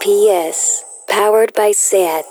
PS, powered by SAT.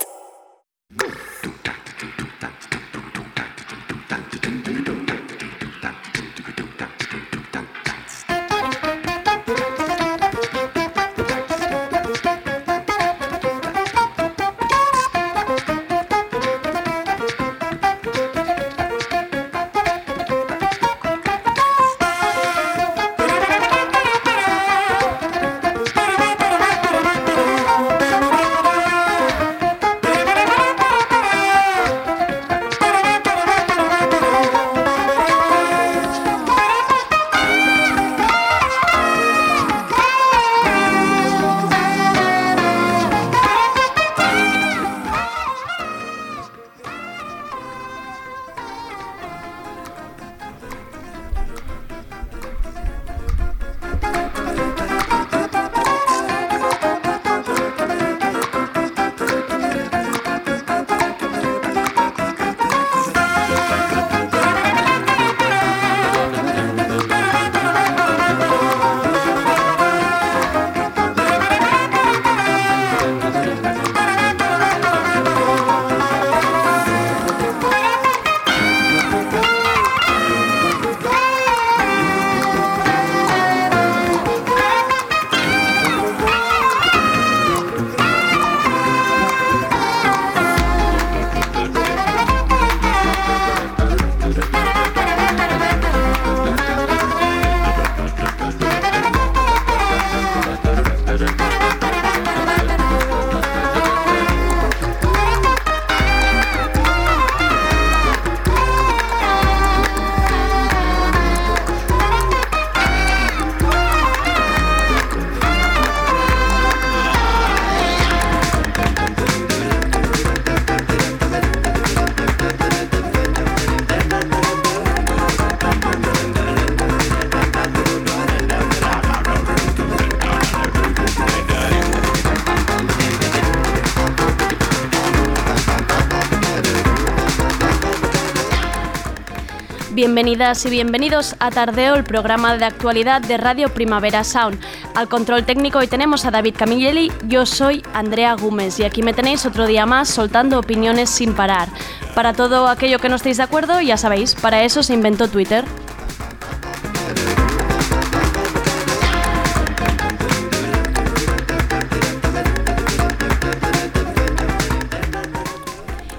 Bienvenidas y bienvenidos a Tardeo, el programa de actualidad de Radio Primavera Sound. Al control técnico hoy tenemos a David Camilleri, yo soy Andrea Gómez y aquí me tenéis otro día más soltando opiniones sin parar. Para todo aquello que no estéis de acuerdo, ya sabéis, para eso se inventó Twitter.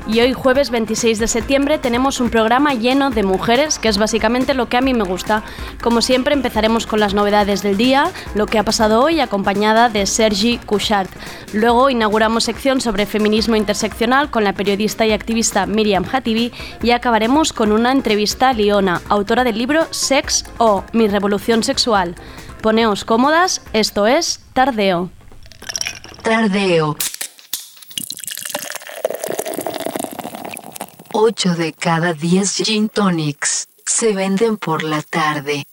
Y hoy jueves 26 de septiembre tenemos un programa lleno de mujeres, que es básicamente lo que a mí me gusta. Como siempre empezaremos con las novedades del día, lo que ha pasado hoy acompañada de Sergi Couchard. Luego inauguramos sección sobre feminismo interseccional con la periodista y activista Miriam Hatibi y acabaremos con una entrevista a Liona, autora del libro Sex o Mi revolución sexual. Poneos cómodas, esto es Tardeo. Tardeo. 8 de cada 10 gin tonics se venden por la tarde.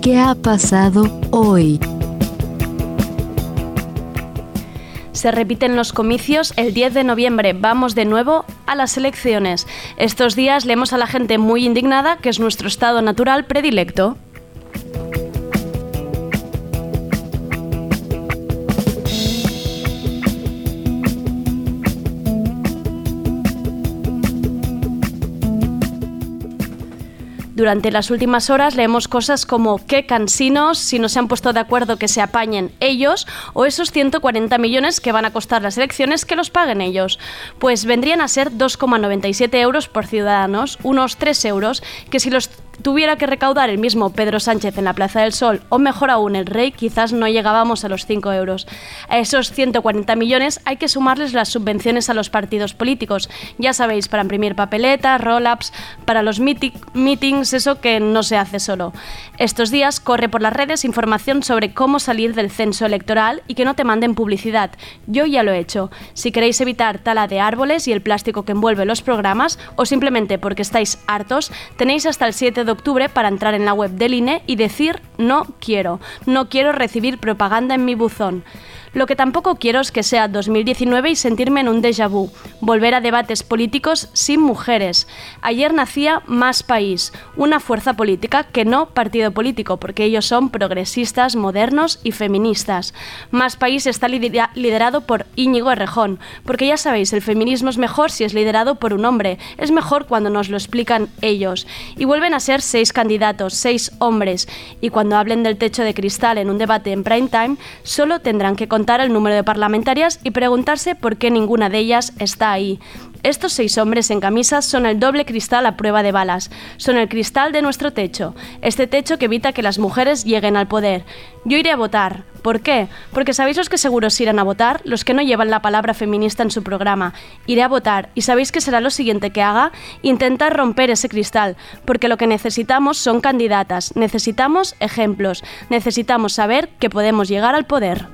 ¿Qué ha pasado hoy? Se repiten los comicios el 10 de noviembre. Vamos de nuevo a las elecciones. Estos días leemos a la gente muy indignada que es nuestro estado natural predilecto. Durante las últimas horas leemos cosas como qué cansinos, si no se han puesto de acuerdo que se apañen ellos, o esos 140 millones que van a costar las elecciones que los paguen ellos. Pues vendrían a ser 2,97 euros por ciudadanos, unos 3 euros, que si los tuviera que recaudar el mismo Pedro Sánchez en la Plaza del Sol, o mejor aún el rey, quizás no llegábamos a los 5 euros. A esos 140 millones hay que sumarles las subvenciones a los partidos políticos. Ya sabéis, para imprimir papeletas, roll-ups, para los meetings, eso que no se hace solo. Estos días corre por las redes información sobre cómo salir del censo electoral y que no te manden publicidad. Yo ya lo he hecho. Si queréis evitar tala de árboles y el plástico que envuelve los programas, o simplemente porque estáis hartos, tenéis hasta el 7 de octubre para entrar en la web del INE y decir no quiero. No quiero recibir propaganda en mi buzón. Lo que tampoco quiero es que sea 2019 y sentirme en un déjà vu, volver a debates políticos sin mujeres. Ayer nacía Más País, una fuerza política que no partido político, porque ellos son progresistas, modernos y feministas. Más País está liderado por Íñigo Errejón, porque ya sabéis, el feminismo es mejor si es liderado por un hombre, es mejor cuando nos lo explican ellos. Y vuelven a ser seis candidatos, seis hombres, y cuando hablen del techo de cristal en un debate en prime time, solo tendrán que contar el número de parlamentarias y preguntarse por qué ninguna de ellas está ahí. Estos seis hombres en camisas son el doble cristal a prueba de balas, son el cristal de nuestro techo, este techo que evita que las mujeres lleguen al poder. Yo iré a votar. ¿Por qué? Porque sabéis los que seguros irán a votar, los que no llevan la palabra feminista en su programa. Iré a votar y sabéis que será lo siguiente que haga, intentar romper ese cristal, porque lo que necesitamos son candidatas, necesitamos ejemplos, necesitamos saber que podemos llegar al poder.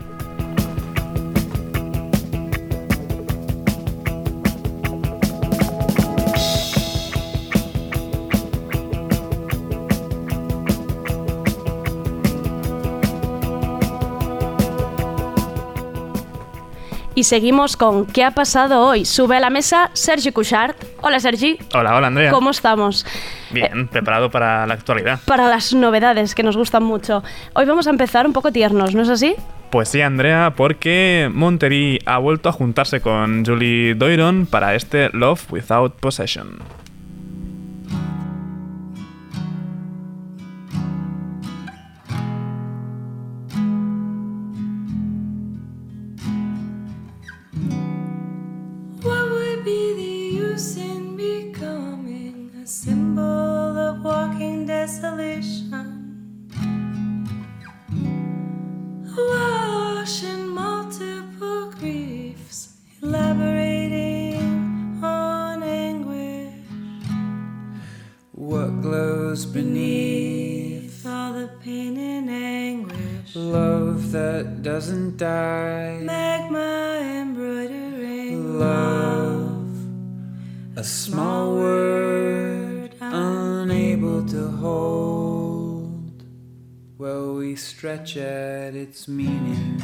Y seguimos con ¿Qué ha pasado hoy? Sube a la mesa Sergi Cushart. Hola Sergi. Hola, hola Andrea. ¿Cómo estamos? Bien, preparado para la actualidad. Para las novedades que nos gustan mucho. Hoy vamos a empezar un poco tiernos, ¿no es así? Pues sí, Andrea, porque Monterey ha vuelto a juntarse con Julie Doiron para este Love Without Possession. desolation. Wash in multiple griefs, elaborating on anguish. What glows beneath all the pain and anguish? Love that doesn't die. Magma embroidering. Love, a small word. Unable stretch at its meaning.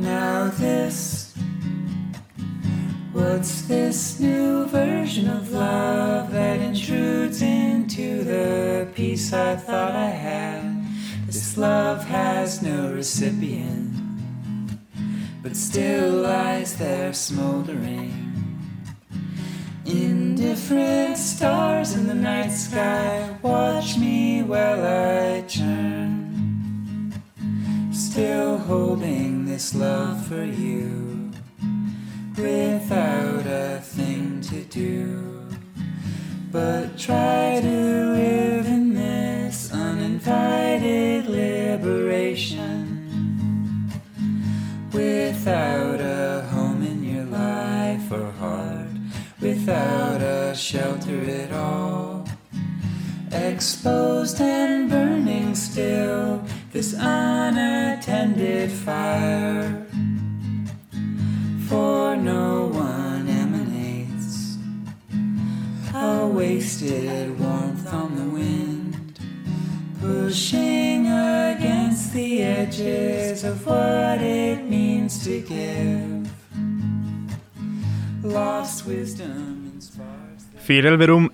Now, this, what's this new version of love that intrudes into the peace I thought I had? This love has no recipient, but still lies there smoldering. Indifferent stars in the night sky watch me while I turn. Still holding this love for you without a thing to do. But try to live in this uninvited liberation without a home in your life or heart, without a shelter at all. Exposed and burning still, this unattended fire. For no one a wasted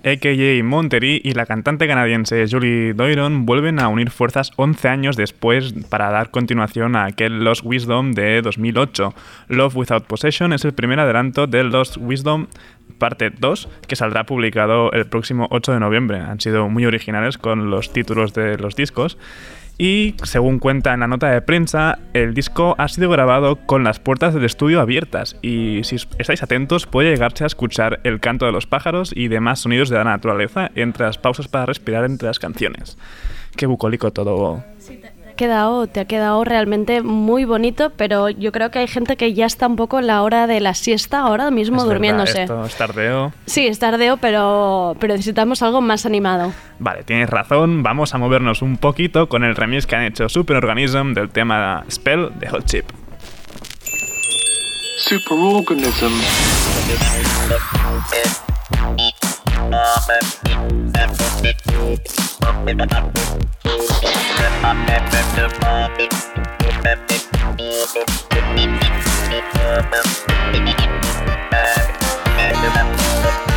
a.k.a. Monterey, y la cantante canadiense Julie Doiron vuelven a unir fuerzas 11 años después para dar continuación a aquel Lost Wisdom de 2008. Love Without Possession es el primer adelanto del Lost Wisdom parte 2 que saldrá publicado el próximo 8 de noviembre. Han sido muy originales con los títulos de los discos y según cuenta en la nota de prensa, el disco ha sido grabado con las puertas del estudio abiertas y si estáis atentos puede llegarse a escuchar el canto de los pájaros y demás sonidos de la naturaleza entre las pausas para respirar entre las canciones. Qué bucólico todo quedado, te ha quedado realmente muy bonito, pero yo creo que hay gente que ya está un poco en la hora de la siesta ahora mismo Es verdad, durmiéndose. esto es tardeo. Sí, es tardeo, pero, pero necesitamos algo más animado. Vale, tienes razón, vamos a movernos un poquito con el remix que han hecho Superorganism del tema Spell de Hot Chip. Superorganism.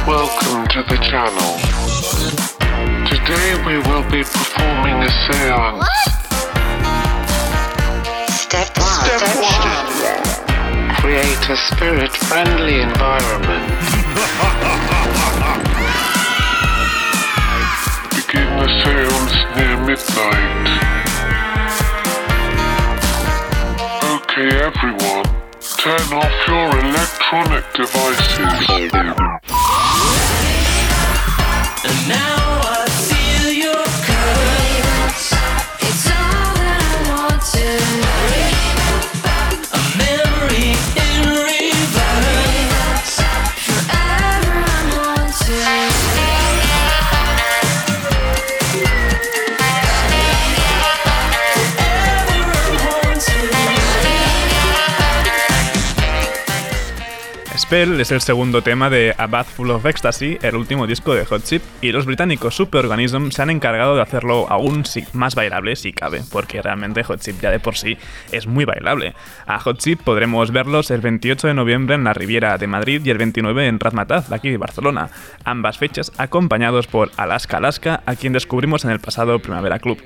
Welcome to the channel. Today we will be performing a seance. Step one. Step one. Create a spirit-friendly environment. Begin the seance near midnight. Okay, everyone, turn off your electronic devices. And now Spell es el segundo tema de A Bath Full of Ecstasy, el último disco de Hot Chip, y los británicos Superorganism se han encargado de hacerlo aún más bailable si cabe, porque realmente Hot Chip ya de por sí es muy bailable. A Hot Chip podremos verlos el 28 de noviembre en la Riviera de Madrid y el 29 en Razmataz, aquí de Barcelona, ambas fechas acompañados por Alaska Alaska, a quien descubrimos en el pasado Primavera Club.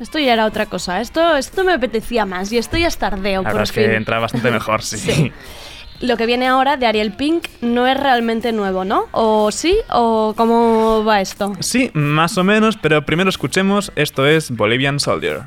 Esto ya era otra cosa. Esto, esto me apetecía más y esto ya es tardeo, La por verdad es fin. que entra bastante mejor, sí. Sí. Lo que viene ahora de Ariel Pink no es realmente nuevo, ¿no? ¿O sí? ¿O cómo va esto? Sí, más o menos, pero primero escuchemos, esto es Bolivian Soldier.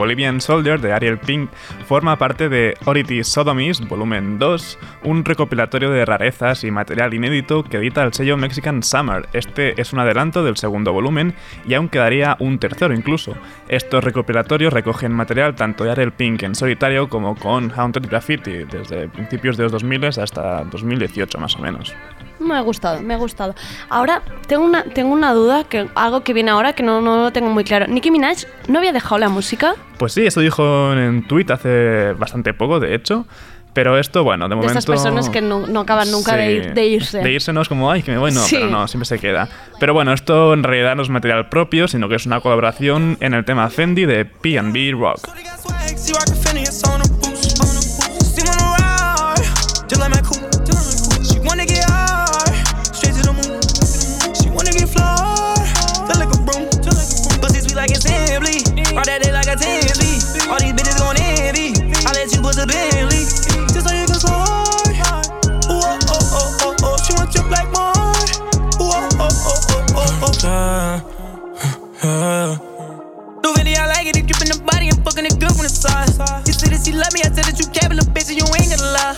Bolivian Soldier de Ariel Pink forma parte de Ority Sodomist Volumen 2, un recopilatorio de rarezas y material inédito que edita el sello Mexican Summer. Este es un adelanto del segundo volumen y aún quedaría un tercero incluso. Estos recopilatorios recogen material tanto de Ariel Pink en solitario como con Haunted Graffiti, desde principios de los 2000 hasta 2018 más o menos. Me ha gustado, me ha gustado. Ahora, tengo una, tengo una duda, que algo que viene ahora que no, no lo tengo muy claro. ¿Nicki Minaj no había dejado la música? Pues sí, eso dijo en tweet hace bastante poco, de hecho. Pero esto, bueno, de De momento... esas personas que no, no acaban nunca de, Sí, ir- de irse. De irse no es como, ay, que me voy, no, Sí. pero no, siempre se queda. Pero bueno, esto en realidad no es material propio, sino que es una colaboración en el tema Fendi de P&B Rock. All that day like a Timby. All these bitches gon' envy. I let you bust a Bentley, just so you can slide. Ooh, oh, oh, oh, oh, oh. She want your black mine. Ooh, oh, oh, oh, oh, oh, oh. Yeah. Do Vinny, I like it. He drippin' the body and fucking the side. You said that she love me, I said that you but little bitch, and you ain't gonna lie.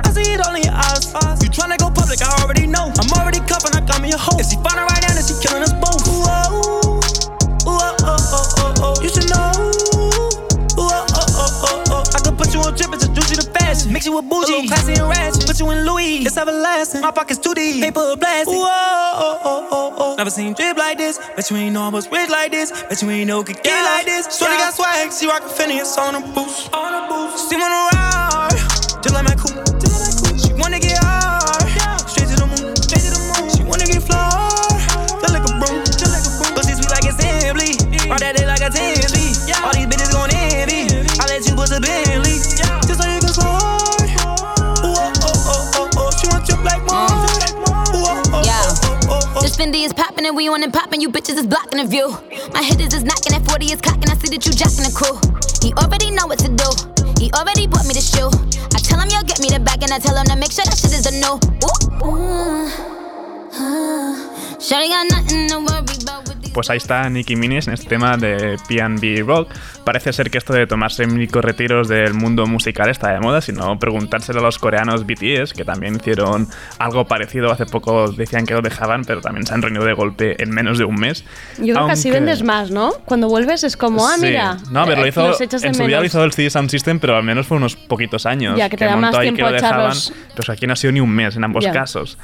I see it all in your eyes. You tryna go public, I already know. I'm already cuffing, I got me a hoe. If she find her right now, then she killing us both. Ooh, Mix you with bougie, classy and ratchet. Put you in Louis, it's everlasting. My pockets too deep, paper blasting. Ooh, oh, oh, oh, oh, oh. Never seen drip like this. Bet you ain't know I was rich like this. Bet you ain't know could get like this. Shorty got swag, she rockin' Phineas on a boost. On a boost. See when ride, just like my coupe. She wanna get hard, straight to the moon. Straight to the moon. She wanna get flawed, just like a broom. Just like a broom. Pussy sweet like assembly. Ride that day like a Tinsley. All these bitches gon' envy. I let you put the Bentley. Just so you can slide. This Fendi is popping and we on and popping. You bitches is blocking the view. My hitters is knocking at 40 is cocking. I see that you jacking the crew. He already know what to do. He already bought me the shoe. I tell him you'll get me the bag and I tell him to make sure that shit is a no. Ooh. Ooh. Ah. Shawty got nothing to worry. Pues ahí está Nicki Minaj en este tema de P&B Rock. Parece ser que esto de tomarse micro retiros del mundo musical está de moda, sino preguntárselo a los coreanos BTS, que también hicieron algo parecido. Hace poco decían que lo dejaban, pero también se han reunido de golpe en menos de un mes. Yo creo que así Aunque- vendes más, ¿no? Cuando vuelves es como, ah, Sí. mira. No, pero lo eh, hizo, los echas de en su día lo hizo el CD Sound System, pero al menos fue unos poquitos años. Ya, que te da montó más tiempo que lo dejaban. echarlos. Pues aquí no ha sido ni un mes en ambos casos.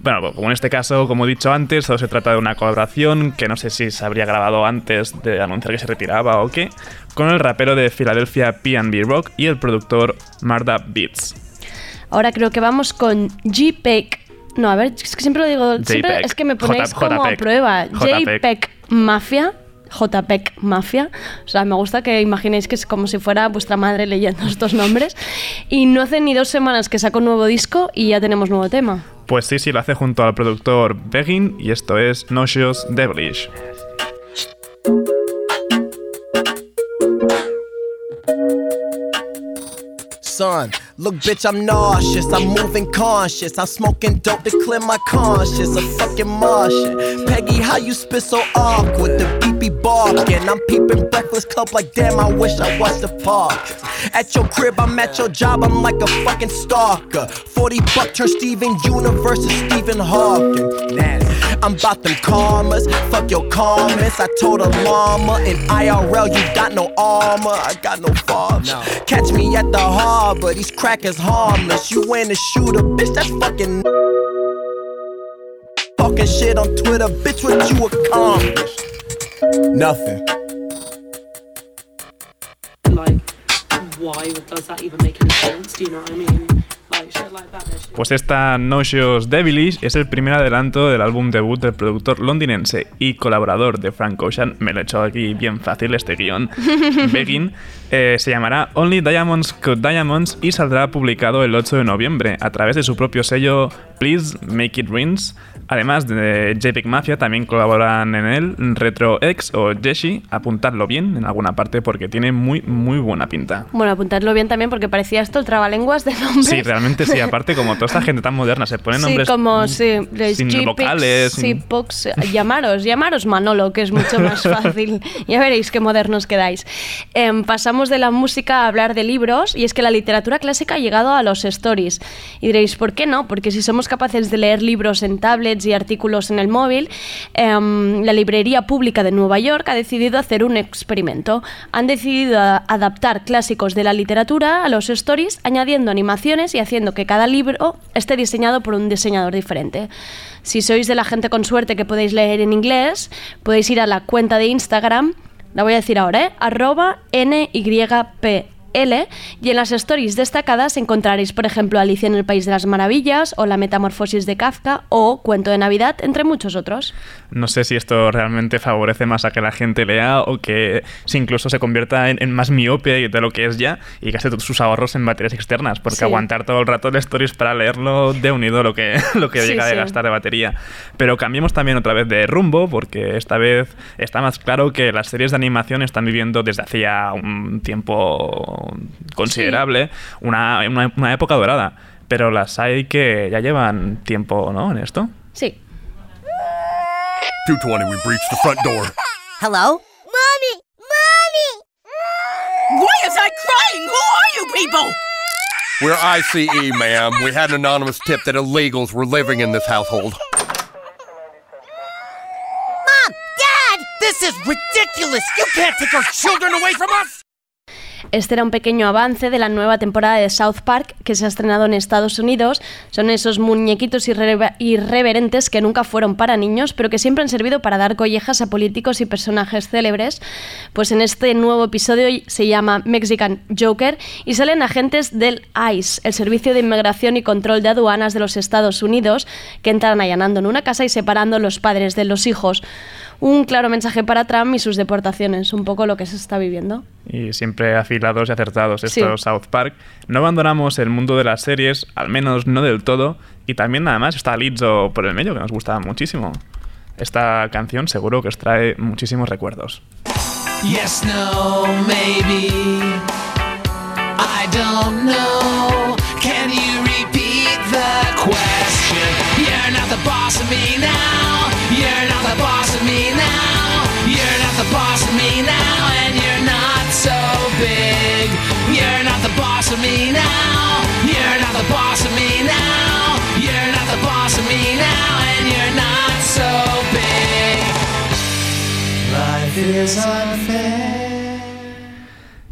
Bueno, pues como en este caso, como he dicho antes, todo se trata de una colaboración que no sé si se habría grabado antes de anunciar que se retiraba o qué, con el rapero de Filadelfia P&B Rock y el productor Marda Beats. Ahora creo que vamos con JPEG. No, a ver, es que siempre lo digo. Siempre es que me ponéis como a prueba. JPEG Mafia. JPEG Mafia. O sea, me gusta que imaginéis que es como si fuera vuestra madre leyendo estos nombres. Y no hace ni dos semanas que saco un nuevo disco y ya tenemos nuevo tema. Pues sí, sí, lo hace junto al productor Begin y esto es Nauseous Devilish. Son, look, bitch, I'm nauseous. I'm moving conscious. I'm smoking dope to clear my conscience. A fucking Martian. Peggy, how you spit so awkward? The beat be barking. I'm peeping Breakfast Club like, damn, I wish I was the park. At your crib, I'm at your job. I'm like a fucking stalker. 40 buck turn Steven Universe to Stephen Hawking. Nah, I'm about them karmas. Fuck your comments. I told a llama in IRL, you got no armor. I got no father. Catch me at the harbor. These crackers harmless. You in a shooter, bitch. That's fucking. Talking shit on Twitter, bitch. What you accomplished? Nothing. like why does that even make any sense? Do you know what I mean? Pues esta Nauseous Devilish es el primer adelanto del álbum debut del productor londinense y colaborador de Frank Ocean. Me lo he hecho aquí bien fácil este guion. Begin eh, se llamará Only Diamonds Cut Diamonds y saldrá publicado el 8 de noviembre a través de su propio sello Please Make It Rings. Además de JPEG Mafia, también colaboran en él Retro X o Jeshi. Apuntadlo bien en alguna parte porque tiene muy, muy buena pinta. Bueno, apuntadlo bien también porque parecía esto el trabalenguas de nombres. Sí, realmente sí. Aparte, como toda esta gente tan moderna se pone nombres Sí, como sí, les sin vocales. sí, sin- Pox, llamaros, llamaros Manolo, que es mucho más fácil. ya veréis qué modernos quedáis. Em, pasamos de la música a hablar de libros y es que la literatura clásica ha llegado a los stories. Y diréis, ¿por qué no? Porque si somos capaces de leer libros en y artículos en el móvil, em, la Librería Pública de Nueva York ha decidido hacer un experimento. Han decidido adaptar clásicos de la literatura a los stories, añadiendo animaciones y haciendo que cada libro esté diseñado por un diseñador diferente. Si sois de la gente con suerte que podéis leer en inglés, podéis ir a la cuenta de Instagram, la voy a decir ahora, ¿eh? arroba Y en las stories destacadas encontraréis, por ejemplo, Alicia en el País de las Maravillas o La Metamorfosis de Kafka o Cuento de Navidad, entre muchos otros. No sé si esto realmente favorece más a que la gente lea o que si incluso se convierta en, en más miope de lo que es ya y gaste todos sus ahorros en baterías externas, porque Sí. aguantar todo el rato el stories para leerlo de unido lo que, lo que Sí, llega de sí. gastar de batería. Pero cambiemos también otra vez de rumbo, porque esta vez está más claro que las series de animación están viviendo desde hacía un tiempo considerable una, una, una época dorada. Pero las hay que ya llevan tiempo, ¿no? En esto. Sí. 220, we breached the front door. Hello? Mommy! Mommy! Why is that crying? Who are you people? We're ICE, ma'am. We had an anonymous tip that illegals were living in this household. Mom! Dad! This is ridiculous! You can't take our children away from us! Este era un pequeño avance de la nueva temporada de South Park que se ha estrenado en Estados Unidos. Son esos muñequitos irre- irreverentes que nunca fueron para niños, pero que siempre han servido para dar collejas a políticos y personajes célebres. Pues en este nuevo episodio se llama Mexican Joker y salen agentes del ICE, el Servicio de Inmigración y Control de Aduanas de los Estados Unidos, que entran allanando en una casa y separando los padres de los hijos. Un claro mensaje para Trump y sus deportaciones, un poco lo que se está viviendo. Y siempre afilados y acertados Sí. estos South Park. No abandonamos el mundo de las series, al menos no del todo. Y también nada más está Lizzo por el medio, que nos gusta muchísimo. Esta canción seguro que os trae muchísimos recuerdos. Yes, no, maybe. I don't know. Can you repeat the question? You're not the boss of me now. Big. You're not the boss of me now. You're not the boss of me now. You're not the boss of me now. And you're not so big. Life is unfair.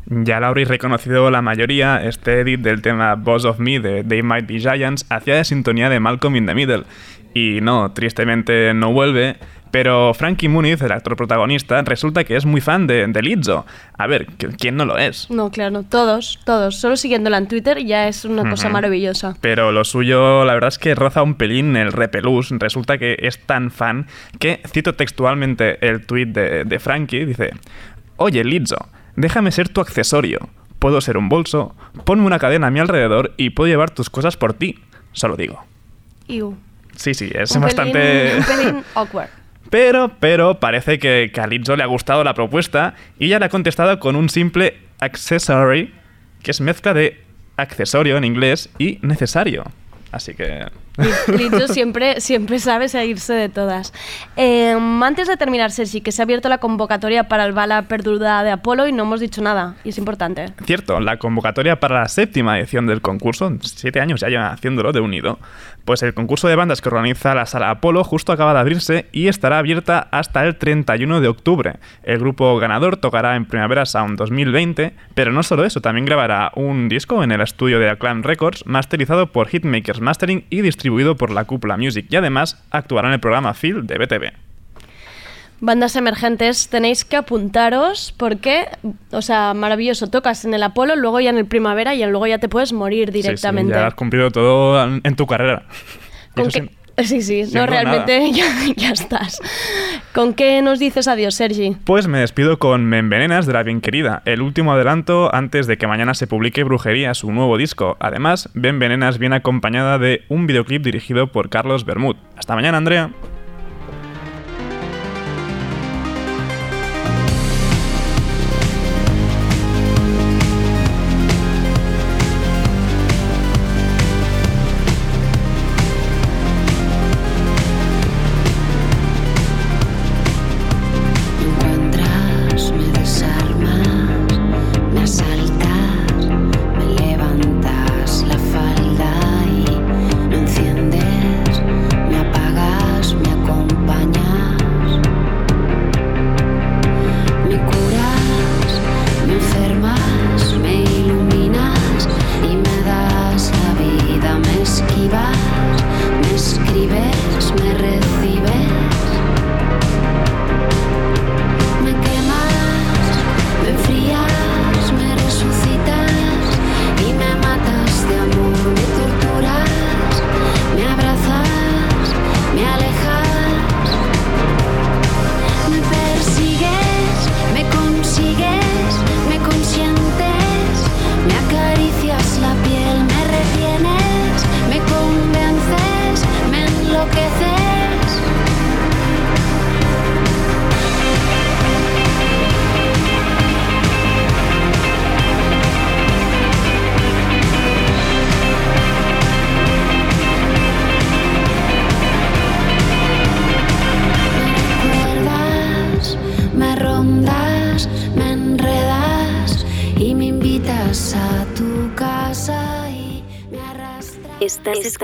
Ya lo habréis reconocido la mayoría, este edit del tema Boss of Me de They Might Be Giants hacía de sintonía de Malcolm in the Middle. Y no, tristemente no vuelve, pero Frankie Muniz, el actor protagonista, resulta que es muy fan de, de Lizzo. A ver, ¿qui- ¿quién no lo es? No, claro, todos, todos. Solo siguiéndola en Twitter ya es una cosa maravillosa. Pero lo suyo, la verdad es que roza un pelín el repelús. Resulta que es tan fan que, cito textualmente el tweet de, de Frankie, dice, Oye, Lizzo, déjame ser tu accesorio. Puedo ser un bolso, ponme una cadena a mi alrededor y puedo llevar tus cosas por ti. Solo digo. Iu. Sí, sí, es Un bastante... pelín- un pelín awkward. Pero, pero parece que, que a le ha gustado la propuesta y ella le ha contestado con un simple accessory, que es mezcla de accesorio en inglés y necesario. Así que... Lizzo siempre, siempre sabe salirse de todas. Eh, antes de terminar, Sergi, que se ha abierto la convocatoria para el bala perdurada de Apolo y no hemos dicho nada, y es importante. Cierto, la convocatoria para la séptima edición del concurso, siete años ya llevan haciéndolo de unido, pues el concurso de bandas que organiza la Sala Apolo justo acaba de abrirse y estará abierta hasta el 31 de octubre. El grupo ganador tocará en Primavera Sound 2020, pero no solo eso, también grabará un disco en el estudio de Acclaim Records, masterizado por Hitmakers Mastering y distribuido por la Cúpula Music, y además actuará en el programa Phil de BTV. Bandas emergentes, tenéis que apuntaros porque, o sea, maravilloso, tocas en el Apolo, luego ya en el Primavera y luego ya te puedes morir Sí, sí, directamente. ya has cumplido todo en, tu carrera. Y ¿Con eso qué- sí- Sí, no, realmente ya, ya estás. ¿Con qué nos dices adiós, Sergi? Pues me despido con Me Envenenas de la Bien Querida, el último adelanto antes de que mañana se publique Brujería, su nuevo disco. Además, Me Envenenas viene acompañada de un videoclip dirigido por Carlos Bermud. Hasta mañana, Andrea.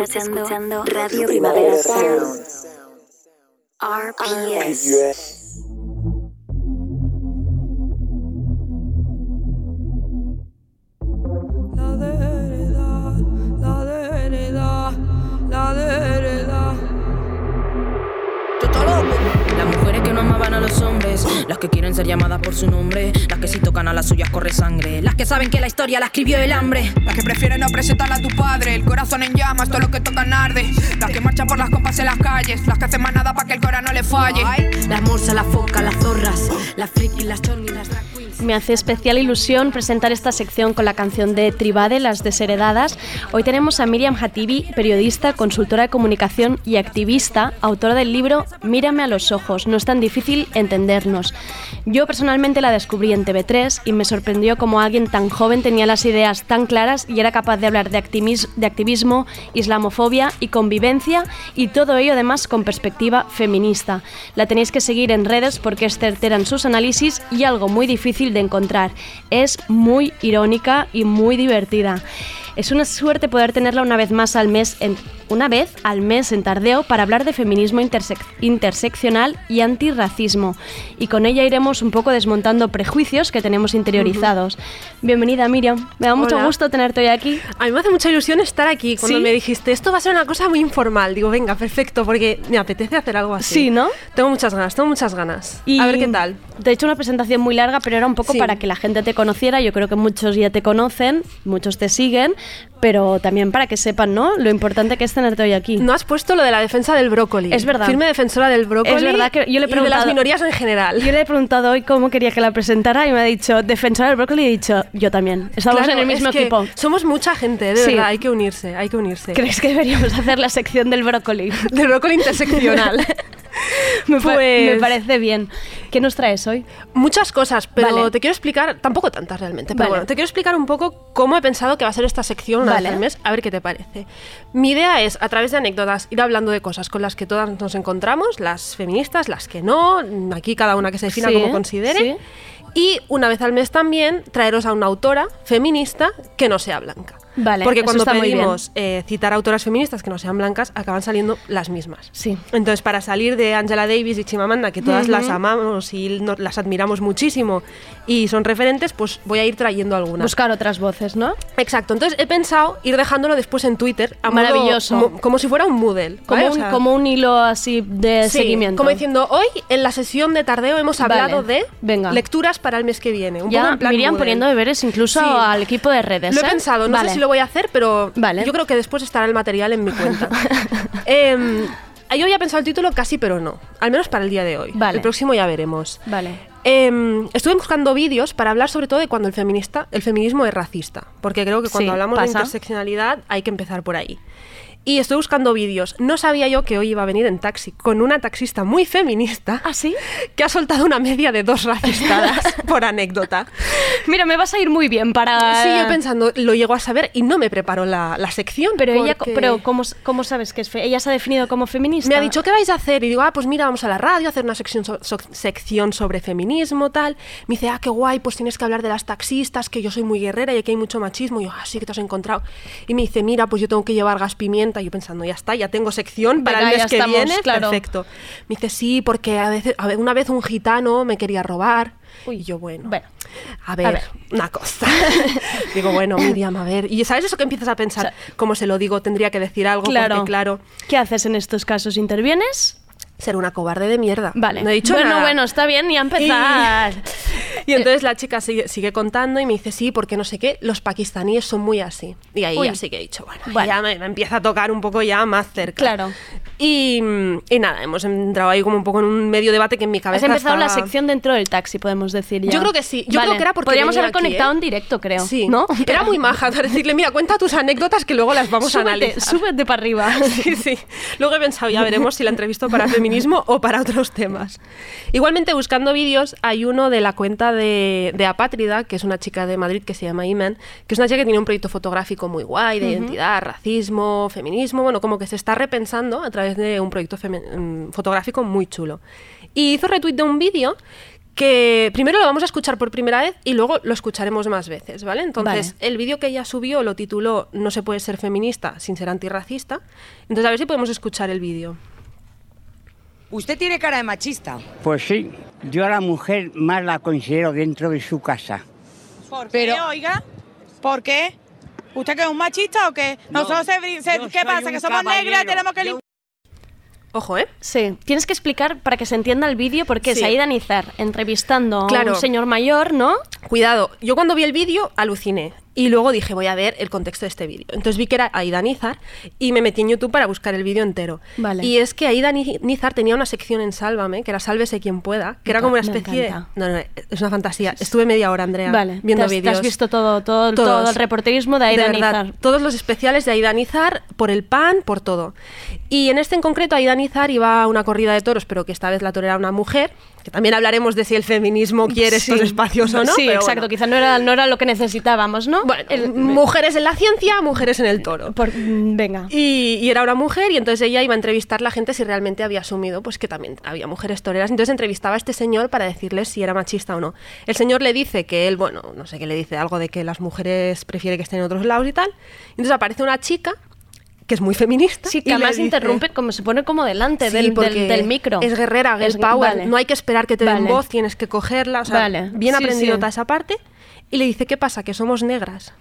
Estás, escuchando, mujeres que no amaban a los hombres, las que quieren ser llamadas por su nombre, las que si tocan a las suyas corre sangre, las que saben que la historia la escribió el hambre. Las que prefieren no presentarla a tu padre, el corazón en llamas, todo lo que tocan arde. Las que marchan por las compas en las calles, las que hacen más nada para que el corazón no le falle. Las morsas, las focas, las zorras, las frikis, las chornis, las drag. Me hace especial ilusión presentar esta sección con la canción de Tribade, Las Desheredadas. Hoy tenemos a Miriam Hatibi, periodista, consultora de comunicación y activista, autora del libro Mírame a los ojos, no es tan difícil entendernos. Yo personalmente la descubrí en TV3 y me sorprendió cómo alguien tan joven tenía las ideas tan claras y era capaz de hablar de, activis- de activismo, islamofobia y convivencia y todo ello además con perspectiva feminista. La tenéis que seguir en redes porque es certera en sus análisis y algo muy difícil de encontrar. Es muy irónica y muy divertida. Es una suerte poder tenerla una vez más al mes en, una vez al mes en Tardeo para hablar de feminismo intersec- interseccional y antirracismo. Y con ella iremos un poco desmontando prejuicios que tenemos interiorizados. Bienvenida Miriam, me da mucho Hola. gusto tenerte hoy aquí. A mí me hace mucha ilusión estar aquí. Cuando ¿Sí? me dijiste, esto va a ser una cosa muy informal, digo, venga, perfecto, porque me apetece hacer algo así. Sí, ¿no? Tengo muchas ganas, tengo muchas ganas. Y A ver qué tal. Te he hecho una presentación muy larga, pero era un poco Sí. para que la gente te conociera. Yo creo que muchos ya te conocen, muchos te siguen, pero también para que sepan, ¿no? Lo importante que es tenerte hoy aquí. No has puesto lo de la defensa del brócoli. Es verdad. Firme defensora del brócoli. Es verdad que yo le he y de las preguntado- minorías en general. Yo le he preguntado hoy cómo quería que la presentara y me ha dicho defensora del brócoli y he dicho yo también. Estamos Claro, en el mismo es que equipo. Somos mucha gente, de Sí. verdad, hay que unirse, hay que unirse. ¿Crees que deberíamos hacer la sección del brócoli? Del brócoli interseccional. me, Pues- me parece bien. ¿Qué nos traes hoy? Muchas cosas, pero Vale. te quiero explicar, tampoco tantas realmente, pero Vale. bueno, te quiero explicar un poco cómo he pensado que va a ser esta sección una Vale. vez al mes, a ver qué te parece. Mi idea es, a través de anécdotas, ir hablando de cosas con las que todas nos encontramos, las feministas, las que no, aquí cada una que se defina Sí, como considere. sí. Y una vez al mes también traeros a una autora feminista que no sea blanca. Vale, Porque cuando pedimos eh, citar autoras feministas que no sean blancas, acaban saliendo las mismas. Sí. Entonces, para salir de Angela Davis y Chimamanda, que todas las amamos y las admiramos muchísimo y son referentes, pues voy a ir trayendo algunas. Buscar otras voces, ¿no? Exacto. Entonces, he pensado ir dejándolo después en Twitter. a Maravilloso. mo- como si fuera un Moodle. Como, ¿vale? O un, sea, como un hilo así de sí, seguimiento. Como diciendo, hoy en la sesión de tardeo hemos hablado Vale. de Venga. lecturas para el mes que viene. Un poco ya en plan Miriam Moodle. poniendo deberes incluso Sí. al equipo de redes. Lo he ¿eh? pensado, no Vale. sé si lo voy a hacer, pero Vale. yo creo que después estará el material en mi cuenta. Em, yo había pensado el título casi, pero no. Al menos para el día de hoy. Vale. El próximo ya veremos. Vale. Em, estuve buscando vídeos para hablar sobre todo de cuando el feminista, el feminismo es racista, porque creo que cuando Sí, hablamos de interseccionalidad hay que empezar por ahí. Y estoy buscando vídeos. No sabía yo que hoy iba a venir en taxi con una taxista muy feminista. ¿Ah, sí? Que ha soltado una media de dos racistadas por anécdota. Mira, me vas a ir muy bien para... Sí, yo pensando, lo llego a saber y no me preparo la, la sección. Pero ella, pero ¿cómo, cómo sabes que es fe- ella se ha definido como feminista? Me ha dicho, ¿qué vais a hacer? Y digo, ah, pues mira, vamos a la radio a hacer una sección, so- so- sección sobre feminismo, tal. Me dice, ah, qué guay, pues tienes que hablar de las taxistas, que yo soy muy guerrera y aquí hay mucho machismo. Y yo, ah, sí, que te has encontrado. Y me dice, mira, pues yo tengo que llevar gas pimienta. Y yo pensando, ya está, ya tengo sección para Venga, el mes que estamos, viene. claro. Perfecto. Me dice, sí, porque a veces, a ver, una vez un gitano me quería robar. y yo, bueno, Bueno, a ver, a ver. una cosa. digo, bueno, Miriam, a ver. Y ¿sabes eso que empiezas a pensar? ¿Cómo se lo digo? Tendría que decir algo. Claro. Porque, claro, ¿Qué haces en estos casos? ¿Intervienes? ser una cobarde de mierda. Vale. No he dicho bueno, nada. bueno, está bien, y a empezar. Y entonces la chica sigue, sigue contando y me dice, sí, porque no sé qué, los pakistaníes son muy así. Y ahí Uy. ya sí que he dicho, bueno, Vale. ya me, me empieza a tocar un poco ya más cerca. Claro. Y, y nada, hemos entrado ahí como un poco en un medio debate que en mi Has cabeza empezado la sección dentro del taxi, podemos decir ya. Yo creo que sí. Yo Vale. creo que era porque Podríamos haber aquí, conectado ¿eh? en directo, creo. Sí, ¿no? Era muy maja para decirle, mira, cuenta tus anécdotas que luego las vamos a súbete, analizar. súbete para arriba. Sí, sí. Luego he pensado, ya veremos si la entrevisto para feminismo o para otros temas. Igualmente, buscando vídeos, hay uno de la cuenta de, de Apátrida, que es una chica de Madrid que se llama Iman, que es una chica que tiene un proyecto fotográfico muy guay de identidad, racismo, feminismo, bueno, como que se está repensando a través de un proyecto mm, fotográfico muy chulo. Y hizo retweet de un vídeo que primero lo vamos a escuchar por primera vez y luego lo escucharemos más veces, ¿vale? Entonces, el vídeo que ella subió lo tituló No se puede ser feminista sin ser antirracista. Entonces, a ver si podemos escuchar el vídeo. Usted tiene cara de machista. Pues sí, yo a la mujer más la considero dentro de su casa. ¿Por qué, oiga? ¿Por qué? ¿Usted que es un machista o qué? Nosotros, se- se- yo ¿qué pasa? ¿Que somos negras tenemos que lim- Ojo, ¿eh? Sí, tienes que explicar para que se entienda el vídeo porque Sí. es Aida Nizar entrevistando a Claro. un señor mayor, ¿no? Cuidado, yo cuando vi el vídeo aluciné y luego dije voy a ver el contexto de este vídeo. Entonces vi que era Aida Nizar y me metí en YouTube para buscar el vídeo entero. Vale. Y es que Aida Ni- Nizar tenía una sección en Sálvame, que era Sálvese quien pueda, que era como una especie de... No, no, es una fantasía. Estuve media hora, Andrea, Vale, viendo te vídeos. has visto todo, todo, Todos. todo el reporterismo de Aida verdad, Nizar. Todos los especiales de Aida Nizar, por el pan, por todo. Y en este en concreto, Aida Nizar iba a una corrida de toros, pero que esta vez la torera era una mujer, que también hablaremos de si el feminismo quiere Sí. estos espacios o no. Sí, pero exacto, bueno. quizá no era, no era lo que necesitábamos, ¿no? Bueno, mujeres en la ciencia, mujeres en el toro. mm, venga. Y, y era una mujer y entonces ella iba a entrevistar a la gente si realmente había asumido pues que también había mujeres toreras. Entonces entrevistaba a este señor para decirle si era machista o no. El señor le dice que él, bueno, no sé qué le dice, algo de que las mujeres prefiere que estén en otros lados y tal. Entonces aparece una chica que es muy feminista. Sí, y que le además dice- interrumpe, como se pone como delante Sí, del, del- del micro. Es guerrera, Es power. vale. No hay que esperar que te den Vale. voz, tienes que cogerla. O sea, Vale. bien Sí, aprendido sí. toda esa parte. Y le dice, ¿qué pasa? Que somos negras.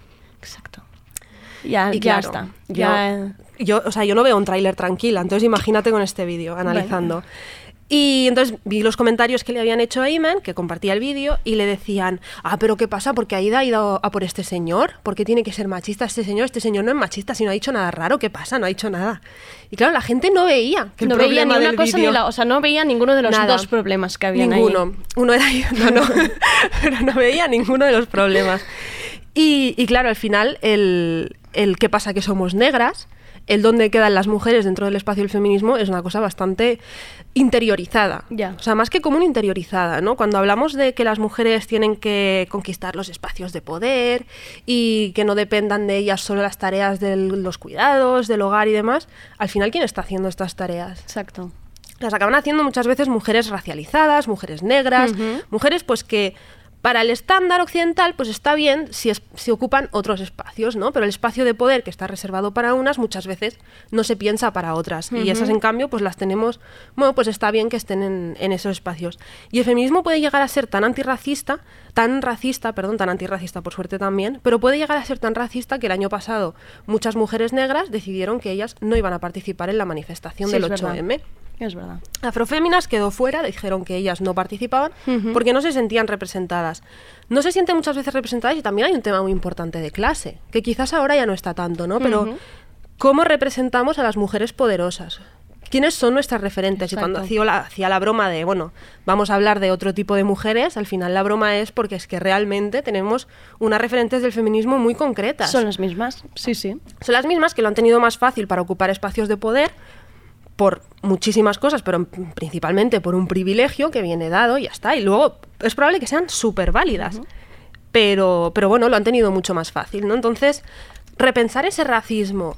Ya, Y ya claro, está. Yo, Ya, yo, o sea, yo no veo un tráiler tranquila, entonces imagínate con este vídeo, analizando. Y entonces vi los comentarios que le habían hecho a Iman, que compartía el vídeo, y le decían, ah, pero ¿qué pasa? Porque Aida ha ido a por este señor, ¿por qué tiene que ser machista este señor? Este señor no es machista, si no ha dicho nada raro, ¿qué pasa? No ha dicho nada. Y claro, la gente no veía que el no veía ni una cosa ni la... O sea, no veía ninguno de los Nada. dos problemas que habían Ninguno. ahí. Uno era no, no, pero no veía ninguno de los problemas. Y, y claro, al final, el, el qué pasa que somos negras, el dónde quedan las mujeres dentro del espacio del feminismo es una cosa bastante interiorizada. Ya. O sea, más que común interiorizada, ¿no? Cuando hablamos de que las mujeres tienen que conquistar los espacios de poder y que no dependan de ellas solo las tareas de los cuidados, del hogar y demás, al final, ¿quién está haciendo estas tareas? Exacto. las acaban haciendo muchas veces mujeres racializadas, mujeres negras, mujeres pues que para el estándar occidental pues está bien si, es- si ocupan otros espacios, ¿no? Pero el espacio de poder que está reservado para unas muchas veces no se piensa para otras. Y esas en cambio pues las tenemos, bueno, pues está bien que estén en, en esos espacios. Y el feminismo puede llegar a ser tan antirracista, tan racista, perdón, tan antirracista por suerte también, pero puede llegar a ser tan racista que el año pasado muchas mujeres negras decidieron que ellas no iban a participar en la manifestación Sí, del es verdad. 8M. Es verdad. Afroféminas quedó fuera, dijeron que ellas no participaban Ujú. porque no se sentían representadas. No se sienten muchas veces representadas y también hay un tema muy importante de clase, que quizás ahora ya no está tanto, ¿no? Pero Ujú. ¿cómo representamos a las mujeres poderosas? ¿Quiénes son nuestras referentes? Y cuando Exacto. hacía la, hacía la broma de, bueno, vamos a hablar de otro tipo de mujeres, al final la broma es porque es que realmente tenemos unas referentes del feminismo muy concretas. Son las mismas, sí, sí. Son las mismas que lo han tenido más fácil para ocupar espacios de poder por muchísimas cosas, pero principalmente por un privilegio que viene dado y ya está. Y luego es probable que sean súper válidas. pero, pero bueno, lo han tenido mucho más fácil, ¿no? Entonces, repensar ese racismo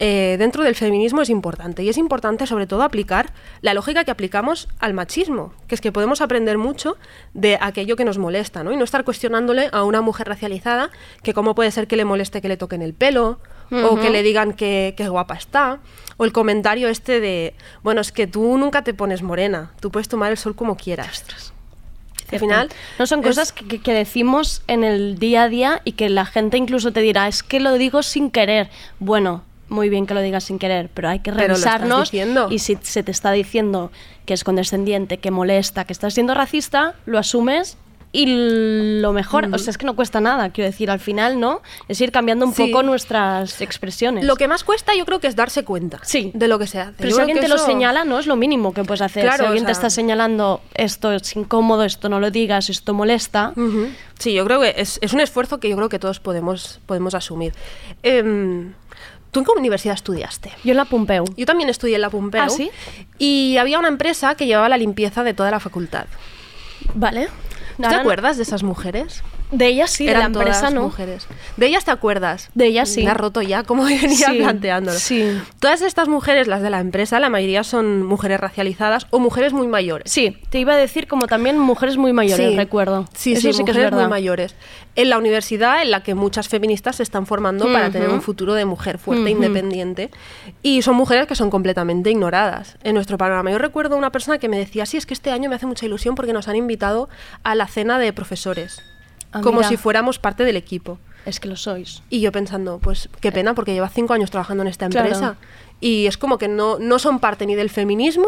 eh, dentro del feminismo es importante. Y es importante sobre todo aplicar la lógica que aplicamos al machismo, que es que podemos aprender mucho de aquello que nos molesta, ¿no? Y no estar cuestionándole a una mujer racializada que cómo puede ser que le moleste que le toquen el pelo, o Ujú. que le digan que, que guapa está, o el comentario este de, bueno, es que tú nunca te pones morena, tú puedes tomar el sol como quieras. Al final, no son es- cosas que, que- decimos en el día a día y que la gente incluso te dirá, es que lo digo sin querer. Bueno, muy bien que lo digas sin querer, pero hay que revisarnos y si se te está diciendo que es condescendiente, que molesta, que estás siendo racista, lo asumes y lo mejor, o sea, es que no cuesta nada, quiero decir, al final, ¿no? Es ir cambiando un Sí. poco nuestras expresiones. Lo que más cuesta yo creo que es darse cuenta de lo que se hace. Pero Yo si alguien te lo eso- señala, no es lo mínimo que puedes hacer. Claro, si o alguien te sea- está señalando esto es incómodo, esto no lo digas, esto molesta. Ujú. Sí, yo creo que es, es un esfuerzo que yo creo que todos podemos, podemos asumir. Em, ¿Tú en qué universidad estudiaste? Yo en la Pompeu. Yo también estudié en la Pompeu. ¿Ah, sí? Y había una empresa que llevaba la limpieza de toda la facultad. Vale. ¿Te acuerdas de esas mujeres? De ellas sí, de Eran la empresa todas no. mujeres. ¿De ellas te acuerdas? De ellas sí. Me ha roto ya, como venía Sí, planteándolo. sí. Todas estas mujeres, las de la empresa, la mayoría son mujeres racializadas o mujeres muy mayores. Sí, te iba a decir como también mujeres muy mayores, Sí. recuerdo. Sí, Eso sí, sí que es mujeres muy verdad. mayores. En la universidad en la que muchas feministas se están formando para tener un futuro de mujer fuerte, Ujú. independiente. Y son mujeres que son completamente ignoradas en nuestro panorama. Yo recuerdo una persona que me decía, sí, es que este año me hace mucha ilusión porque nos han invitado a la cena de profesores. Ah, como mira. si fuéramos parte del equipo. Es que lo sois. Y yo pensando, pues qué pena, porque lleva cinco años trabajando en esta Claro. empresa. Y es como que no, no son parte ni del feminismo,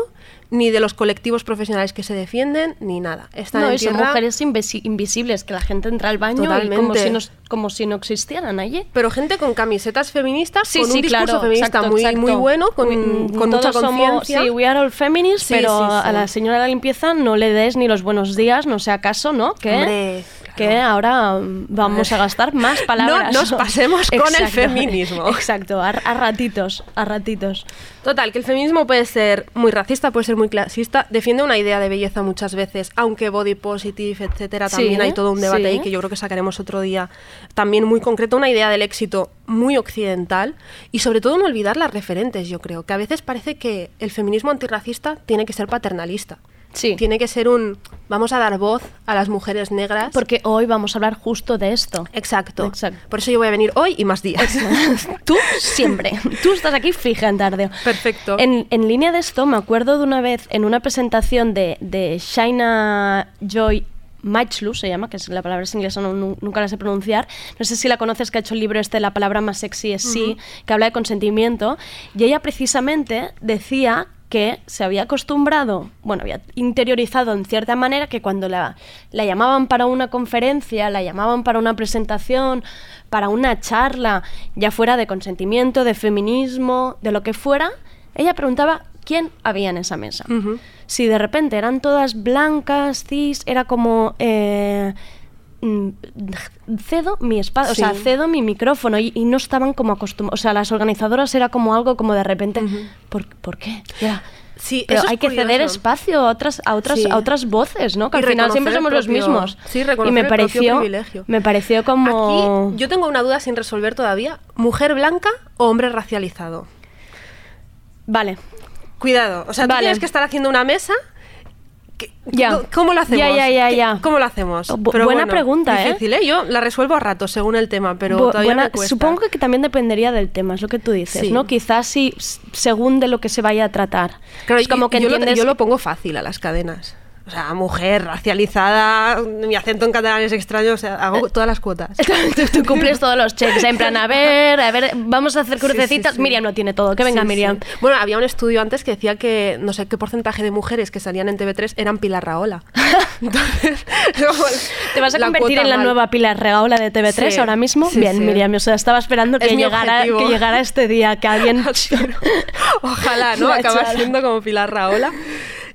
ni de los colectivos profesionales que se defienden, ni nada. Están No, en y son tierra- mujeres invisi- invisibles, que la gente entra al baño y como si, no, como si no existieran allí. Pero gente con camisetas feministas, Sí, con sí, un discurso claro, feminista exacto, muy, exacto. muy bueno, con, Mm, con mucha conciencia. Sí, we are all feminists, Sí, pero sí, a la señora de la limpieza no le des ni los buenos días, no sea caso, ¿no? Que, que ahora vamos a gastar más palabras. No nos pasemos con el feminismo. Exacto, a, a ratitos, a ratitos. Total, que el feminismo puede ser muy racista, puede ser muy clasista, defiende una idea de belleza muchas veces, aunque body positive, etcétera, Sí, también hay todo un debate sí. ahí que yo creo que sacaremos otro día, también muy concreto, una idea del éxito muy occidental y sobre todo no olvidar las referentes, yo creo, que a veces parece que el feminismo antirracista tiene que ser paternalista. Sí. Tiene que ser un vamos a dar voz a las mujeres negras. Porque hoy vamos a hablar justo de esto. Exacto. Exacto. Por eso yo voy a venir hoy y más días. Tú siempre. Tú estás aquí fija en tarde. Perfecto. En, en línea de esto, me acuerdo de una vez en una presentación de, de Shaina Joy Machlu, se llama, que es la palabra es inglesa, no, nu- nunca la sé pronunciar. No sé si la conoces, que ha hecho el libro este, La palabra más sexy es sí, que habla de consentimiento. Y ella precisamente decía que se había acostumbrado, bueno, había interiorizado en cierta manera que cuando la, la llamaban para una conferencia, la llamaban para una presentación, para una charla, ya fuera de consentimiento, de feminismo, de lo que fuera, ella preguntaba quién había en esa mesa. Si de repente eran todas blancas, cis, era como... eh, cedo mi espacio, o sea, cedo mi micrófono y, y no estaban como acostumbrados, o sea, las organizadoras era como algo como de repente, ¿por, ¿por qué? Ya. Sí, Pero es hay que ceder espacio a otras, a otras, Sí. a otras voces, ¿no? Que Y al final siempre somos los mismos. sí, y me pareció, privilegio. me pareció como Aquí yo tengo una duda sin resolver todavía. ¿Mujer blanca o hombre racializado? Vale. Cuidado. O sea, tú Vale. tienes que estar haciendo una mesa. Ya. ¿Cómo- ¿Cómo lo hacemos? Ya, ya, ya, ¿Qué- ya. ¿Cómo lo hacemos? Bu- buena pregunta, ¿eh? difícil, ¿eh? Yo la resuelvo a ratos según el tema, pero Bu- todavía buena- me cuesta. Supongo que también dependería del tema, es lo que tú dices, Sí. ¿no? Quizás sí, según de lo que se vaya a tratar. Claro, es como que yo, lo, entiendes yo lo pongo fácil a las cadenas. O sea, mujer racializada, mi acento en catalán es extraño, o sea, hago todas las cuotas. tú, cumples todos los checks, en plan, a ver, a ver, vamos a hacer Sí, sí, crucecitas. sí. Miriam no tiene todo, que venga Miriam. Bueno, había un estudio antes que decía que no sé qué porcentaje de mujeres que salían en TV3 eran Pilar Raola. Entonces, ¿Te vas a convertir en la mal. nueva Pilar Regaola de TV3 Sí, ahora mismo? Bien. Miriam, o sea, estaba esperando Es que llegara, que llegara este día, que alguien... Ojalá, ¿no? Acabas siendo como Pilar Raola.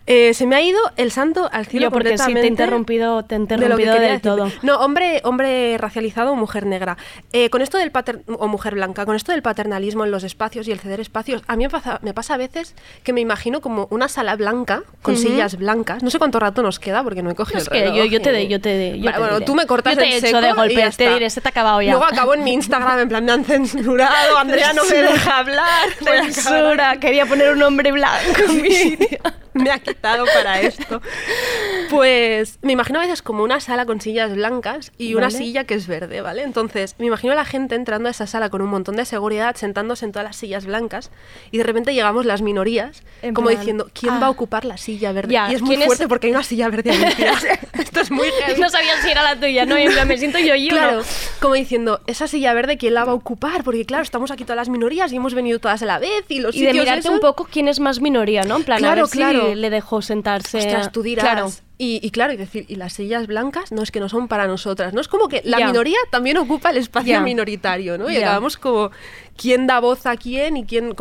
Eh, se me ha ido el santo al cielo Yo porque sí, te he interrumpido, te he de interrumpido quería del todo. No, hombre, hombre racializado o mujer negra. Eh, con esto del pater o mujer blanca, con esto del paternalismo en los espacios y el ceder espacios, a mí me pasa, me pasa a veces que me imagino como una sala blanca con sillas blancas. No sé cuánto rato nos queda porque no he cogido Es el que reloj yo, yo te y- de, yo te, yo Vale, te bueno, diré. tú me cortas Yo te en he hecho seco de y golpe, ya te diré, se te ha acabado ya. Luego acabo en mi Instagram, en plan, me han censurado, Andrea no me deja hablar. Censura, quería poner un hombre blanco en mi sitio. me ha para esto. Pues me imagino a veces como una sala con sillas blancas y una silla que es verde, ¿vale? Entonces me imagino a la gente entrando a esa sala con un montón de seguridad, sentándose en todas las sillas blancas y de repente llegamos las minorías, En como plan, diciendo, ¿quién ah. va a ocupar la silla verde? Y es muy ¿quién es- fuerte porque hay una silla verde ahí. Esto es muy heavy. No sabía si era la tuya, ¿no? Y en plan, me siento yo y. Claro, como diciendo, esa silla verde, ¿quién la va a ocupar? Porque claro, estamos aquí todas las minorías y hemos venido todas a la vez y los y de mirarte esos- un poco quién es más minoría, ¿no? En plan, a Claro, si claro. le dejó sentarse. Ostras, tú dirás. Claro. Y, y claro, y decir, y las sillas blancas, no es que no son para nosotras, ¿no? Es como que la Ya. minoría también ocupa el espacio Ya. minoritario, ¿no? Y Ya. acabamos como quién da voz a quién y quién.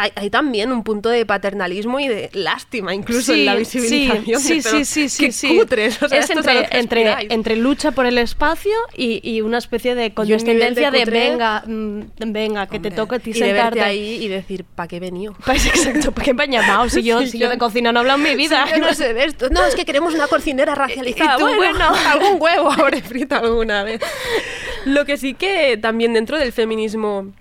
hay, hay también un punto de paternalismo y de lástima incluso Sí, en la visibilización. Sí, de, pero sí, sí, sí, sí. cutres, o sea, es entre, entre, entre lucha por el espacio y, y una especie de condescendencia de, cutrez. venga, mm, venga, que te toca a ti de sentarte ahí y decir, ¿para qué he venido? Pues exacto, ¿por qué me han llamado? Si yo, Sí, si yo de cocina no he hablado en mi vida. Yo no sé de esto. No, es que queremos una cocinera racializada. Tú, bueno. algún huevo habré frito alguna vez. Lo que sí que también dentro del feminismo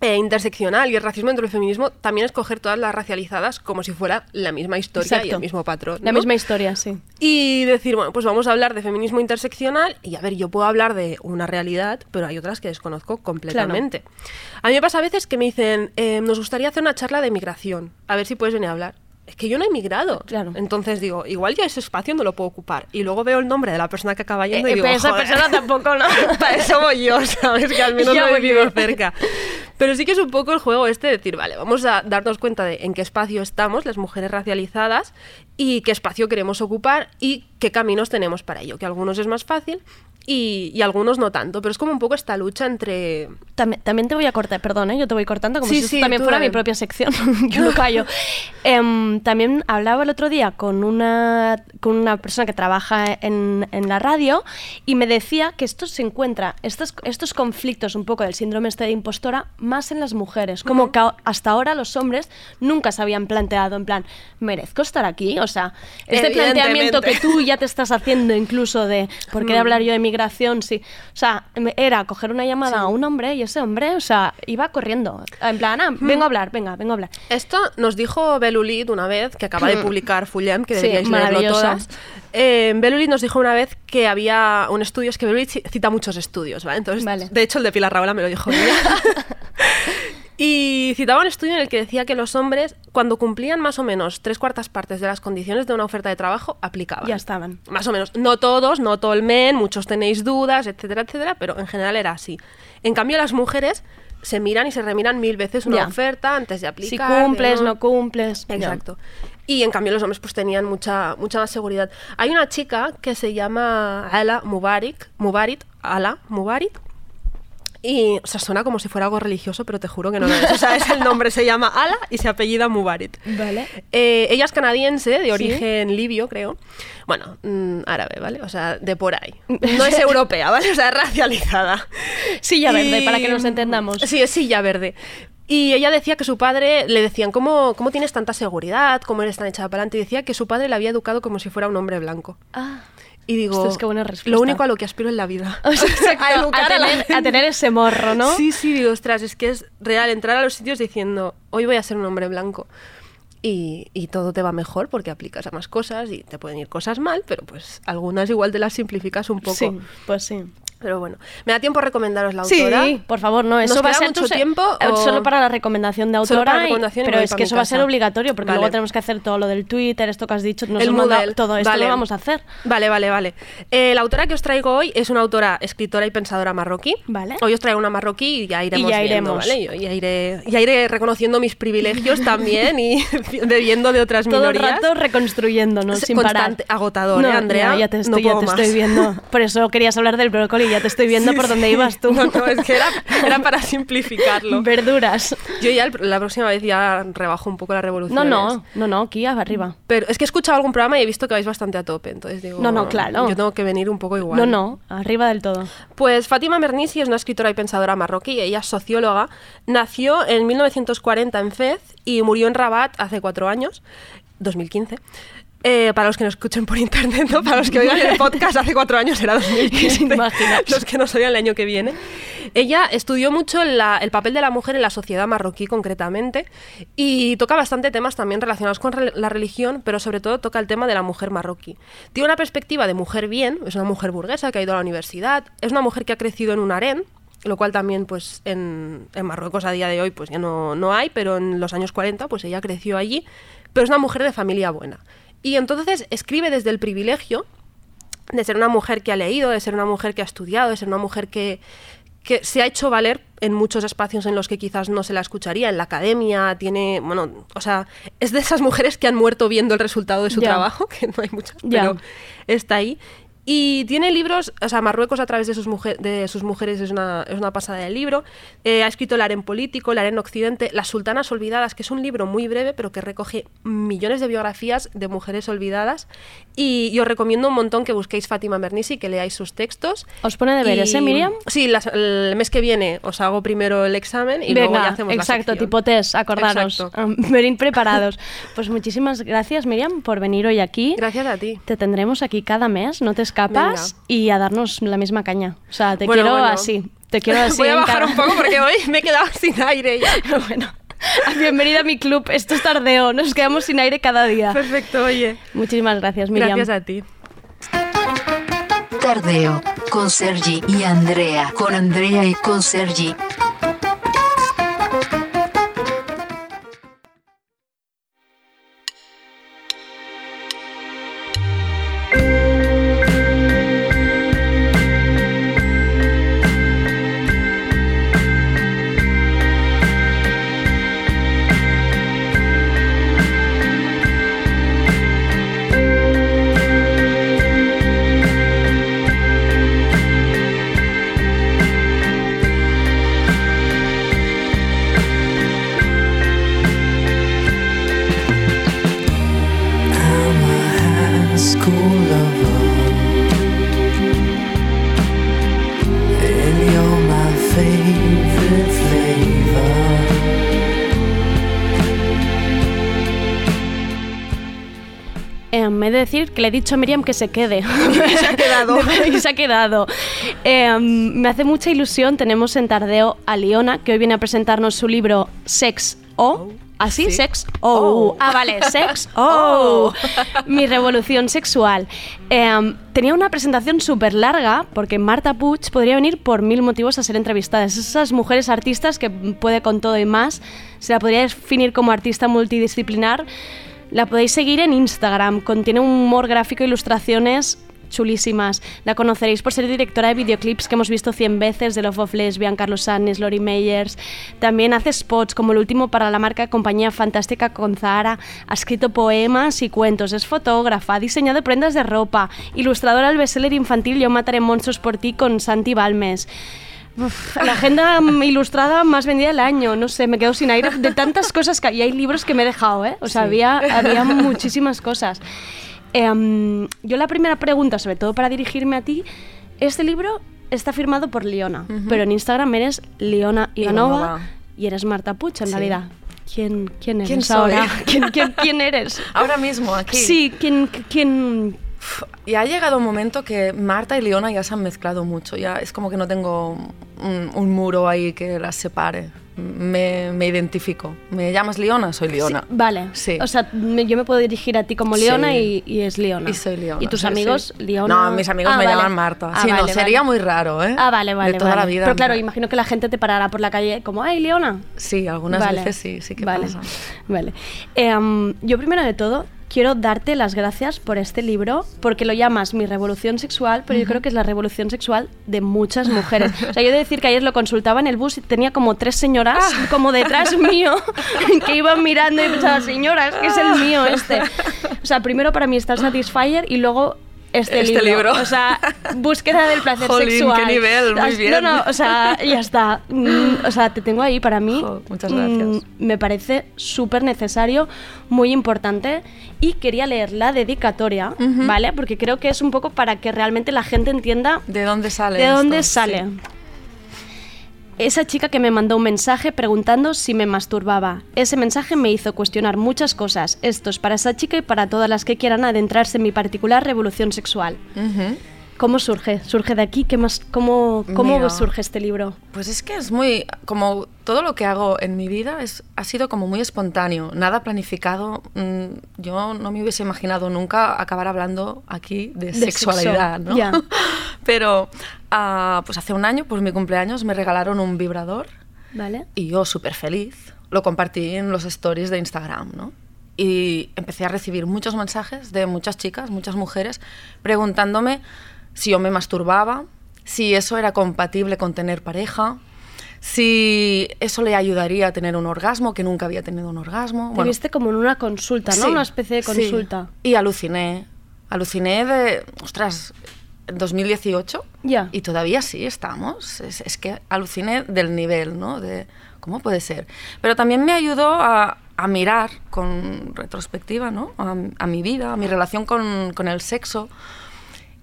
eh, interseccional y el racismo dentro del feminismo también es coger todas las racializadas como si fuera la misma historia y el mismo patrón. La misma historia, sí. Y decir, bueno, pues vamos a hablar de feminismo interseccional y a ver, yo puedo hablar de una realidad, pero hay otras que desconozco completamente. A mí me pasa a veces que me dicen, eh, nos gustaría hacer una charla de migración, a ver si puedes venir a hablar. Es que yo no he migrado. Entonces digo, igual yo ese espacio no lo puedo ocupar. Y luego veo el nombre de la persona que acaba yendo Eh, y digo, pero esa "Joder, persona tampoco, ¿no? para eso voy yo, ¿sabes? Que al menos Ya lo he vivido cerca. Pero sí que es un poco el juego este de decir, vale, vamos a darnos cuenta de en qué espacio estamos, las mujeres racializadas, y qué espacio queremos ocupar y qué caminos tenemos para ello. Que algunos es más fácil y, y algunos no tanto. Pero es como un poco esta lucha entre... También, también te voy a cortar, perdón, ¿eh? yo te voy cortando como Sí, si esto sí, también fuera dale. mi propia sección. yo no callo. Em, también hablaba el otro día con una, con una persona que trabaja en, en la radio y me decía que esto se encuentra, estos, estos conflictos un poco del síndrome este de impostora, más en las mujeres. Como que a- hasta ahora los hombres nunca se habían planteado en plan, ¿merezco estar aquí? O sea, este planteamiento que tú ya te estás haciendo incluso de ¿por qué Mm. hablar yo de migración? Sí. O sea, era coger una llamada a un hombre y ese hombre, o sea, iba corriendo. En plan, ah, vengo a hablar, venga, vengo a hablar. Esto nos dijo Belulit una vez, que acaba de Mm. publicar Fullem, que Sí, deberíais leerlo maravillosa. todas. Eh, Belulit nos dijo una vez que había un estudio, es que Belulit ci- cita muchos estudios, ¿vale? Entonces, de hecho, el de Pilar Raola me lo dijo ella. Y citaba un estudio en el que decía que los hombres, cuando cumplían más o menos tres cuartas partes de las condiciones de una oferta de trabajo, aplicaban. Ya estaban. Más o menos. No todos, no todo el men, muchos tenéis dudas, etcétera, etcétera, pero en general era así. En cambio, las mujeres se miran y se remiran mil veces una Ya. oferta antes de Si aplicar. de cumples, no cumples. ya. Exacto. Y en cambio los hombres pues tenían mucha, mucha más seguridad. Hay una chica que se llama Ala Mubarak, Mubarit, Ala Mubarit. Y, o sea, suena como si fuera algo religioso, pero te juro que no lo es. O sea, es el nombre, se llama Ala y se apellida Mubarit. Vale. Eh, ella es canadiense, de Sí. origen libio, creo. Bueno, mm, árabe, ¿vale? O sea, de por ahí. No es europea, ¿vale? O sea, es racializada. Silla verde, Y- para que nos entendamos. Sí, es silla verde. Y ella decía que su padre, le decían, ¿cómo, cómo tienes tanta seguridad? ¿Cómo eres tan echada para adelante? Y decía que su padre le había educado como si fuera un hombre blanco. Ah. Y digo, buena lo único a lo que aspiro en la vida. O sea, a educar a a la tener- a gente. tener ese morro, ¿no? Sí, sí, digo, ostras, es que es real entrar a los sitios diciendo, hoy voy a ser un hombre blanco. Y, y todo te va mejor porque aplicas a más cosas y te pueden ir cosas mal, pero pues algunas igual te las simplificas un poco. Sí, pues sí. Pero bueno, ¿me da tiempo a recomendaros la Sí, autora? por favor, no, eso ¿Nos va a ser mucho tu tiempo o- solo para la recomendación de autora, para y- recomendación y pero es que eso va a ser obligatorio porque Vale. luego tenemos que hacer todo lo del Twitter, esto que has dicho, nos el Moodle. todo esto Vale. lo vamos a hacer. Vale, vale, vale. Eh, la autora que os traigo hoy es una autora, escritora y pensadora marroquí. Vale. Hoy os traigo una marroquí y ya iremos ya viendo, iremos. ¿vale? Yo ya iré, ya iré reconociendo mis privilegios también y bebiendo de otras Todo el minorías. rato reconstruyéndonos Es sin parar. constante, agotador, No, ¿eh, Andrea? Ya, ya te No estoy, ya puedo te estoy viendo. Por eso querías hablar del brócoli, ya te estoy viendo por dónde ibas tú. No, no, es que era, era para simplificarlo. Verduras. Yo ya el- la próxima vez ya rebajo un poco la revolución. No, no, no, no, aquí arriba. Pero es que he escuchado algún programa y he visto que vais bastante a tope, entonces digo... No, no, claro. Yo tengo que venir un poco igual. No, no, arriba del todo. Pues Fátima Mernissi es una escritora y pensadora marroquí, ella es socióloga, nació en 1940 en Fez y murió en Rabat hace cuatro años, 2015. Eh, para los que nos escuchen por internet, ¿no? para los que oigan el podcast hace cuatro años era 2015, los que nos oigan el año que viene. Ella estudió mucho la- el papel de la mujer en la sociedad marroquí concretamente y toca bastante temas también relacionados con re- la religión, pero sobre todo toca el tema de la mujer marroquí. Tiene una perspectiva de mujer bien, es una mujer burguesa que ha ido a la universidad, es una mujer que ha crecido en un harén, lo cual también pues en, en Marruecos a día de hoy pues ya no, no hay, pero en los años 40 pues ella creció allí, pero es una mujer de familia buena. Y entonces escribe desde el privilegio de ser una mujer que ha leído, de ser una mujer que ha estudiado, de ser una mujer que, que se ha hecho valer en muchos espacios en los que quizás no se la escucharía, en la academia, tiene, bueno, o sea, es de esas mujeres que han muerto viendo el resultado de su trabajo, que no hay muchas, pero está ahí. Y tiene libros, o sea, Marruecos a través de sus, de sus mujeres es una, pasada de libro. Eh, ha escrito El Harén Político, El Harén Occidente, Las Sultanas Olvidadas, que es un libro muy breve, pero que recoge millones de biografías de mujeres olvidadas. Y, y os recomiendo un montón que busquéis Fátima Mernissi, que leáis sus textos. ¿Os pone deberes, Y- eh, Miriam? Sí, las- el mes que viene os hago primero el examen y luego ya hacemos exacto, tipo test, acordaros. Um, venid preparados. Pues muchísimas gracias, Miriam, por venir hoy aquí. Gracias a ti. Te tendremos aquí cada mes, no te escapas, y a darnos la misma caña. O sea, te Bueno, quiero bueno. así. Te quiero así. Voy a bajar un poco porque hoy me he quedado sin aire ya. bueno. Bienvenida a mi club. Esto es tardeo. Nos quedamos sin aire cada día. Perfecto, oye. Muchísimas gracias, Miriam. Gracias a ti. Tardeo, con Sergi y Andrea, con Andrea y con Sergi. Que le he dicho a Miriam que se quede. se ha quedado. y se ha quedado. Eh, me hace mucha ilusión. Tenemos en Tardeo a Liona, que hoy viene a presentarnos su libro Sex O. ¿Así? sí. Sex O. Ah, vale, Sex O. Mi revolución sexual. Eh, tenía una presentación súper larga porque Marta Puig podría venir por mil motivos a ser entrevistada. Es esas mujeres artistas que puede con todo y más. Se la podría definir como artista multidisciplinar. La podéis seguir en Instagram, contiene un humor gráfico e ilustraciones chulísimas. La conoceréis por ser directora de videoclips que hemos visto 100 veces de Love of Lesbian, Carlos Sannes, Lori Meyers. También hace spots como el último para la marca Compañía Fantástica con Zahara. Ha escrito poemas y cuentos, es fotógrafa, ha diseñado prendas de ropa, ilustradora del bestseller infantil Yo mataré monstruos por ti con Santi Balmes. Uf, la agenda ilustrada más vendida del año, no sé, me quedo sin aire de tantas cosas que y hay libros que me he dejado, ¿eh? O sea, Sí. había, había muchísimas cosas. Em, yo la primera pregunta, sobre todo para dirigirme a ti, este libro está firmado por Leona, pero en Instagram eres Leona Ivanova, y eres Marta Puch, en Sí. realidad. ¿Quién, quién eres ¿Quién ahora? ¿Quién, quién, quién eres? Ahora mismo, aquí. Sí, ¿quién, quién, Y ha llegado un momento que Marta y Leona ya se han mezclado mucho. Ya es como que no tengo un, un muro ahí que las separe. Me, me identifico. ¿Me llamas Leona? Soy Leona. Sí, vale. Sí. O sea, me- yo me puedo dirigir a ti como Leona Sí. y, y es Leona. Y soy Leona. ¿Y tus amigos. Leona? No, mis amigos Ah, me vale. llaman Marta. Ah, sí, no, vale, sería vale. muy raro, ¿eh? Ah, vale, vale. De toda la vida. Pero claro, imagino que la gente te parará por la calle como, ¡ay, Leona! Sí, algunas veces sí, sí que vale. pasa. Vale. Em, yo primero de todo quiero darte las gracias por este libro, porque lo llamas Mi Revolución Sexual, pero yo creo que es la revolución sexual de muchas mujeres. O sea, yo he de decir que ayer lo consultaba en el bus y tenía como tres señoras Ah. como detrás mío que iban mirando y pensaba, señoras, que es el mío este. O sea, primero para mí está el Satisfyer y luego este, Este libro. O sea, búsqueda del placer Jolín, sexual. qué nivel, muy bien. No, no, o sea, ya está. Mm, O sea, te tengo ahí para mí. muchas gracias. mm, me parece súper necesario, muy importante. Y quería leer la dedicatoria, Ujú. ¿vale? Porque creo que es un poco para que realmente la gente entienda ¿De dónde sale de dónde esto? sale. Sí. Esa chica que me mandó un mensaje preguntando si me masturbaba. Ese mensaje me hizo cuestionar muchas cosas. Esto es para esa chica y para todas las que quieran adentrarse en mi particular revolución sexual. ¿Cómo surge? ¿Surge de aquí? ¿Qué más, ¿Cómo, cómo Mira. surge este libro? Pues es que es muy, como todo lo que hago en mi vida es, ha sido como muy espontáneo, nada planificado. Mm, Yo no me hubiese imaginado nunca acabar hablando aquí de, De sexualidad, sexo, ¿no? ya. Pero ah, pues hace un año, por mi cumpleaños, me regalaron un vibrador ¿Vale? y yo súper feliz lo compartí en los stories de Instagram, ¿no? Y empecé a recibir muchos mensajes de muchas chicas, muchas mujeres, preguntándome si yo me masturbaba, si eso era compatible con tener pareja, si eso le ayudaría a tener un orgasmo, que nunca había tenido un orgasmo. Te viste como en una consulta, ¿no? Sí, una especie de sí. consulta. Y aluciné, aluciné de, ostras, 2018 Ya. y todavía sí estamos. Es, es que aluciné del nivel, ¿no? De cómo puede ser. Pero también me ayudó a, a mirar con retrospectiva, ¿no? A, a mi vida, a mi relación con, con el sexo.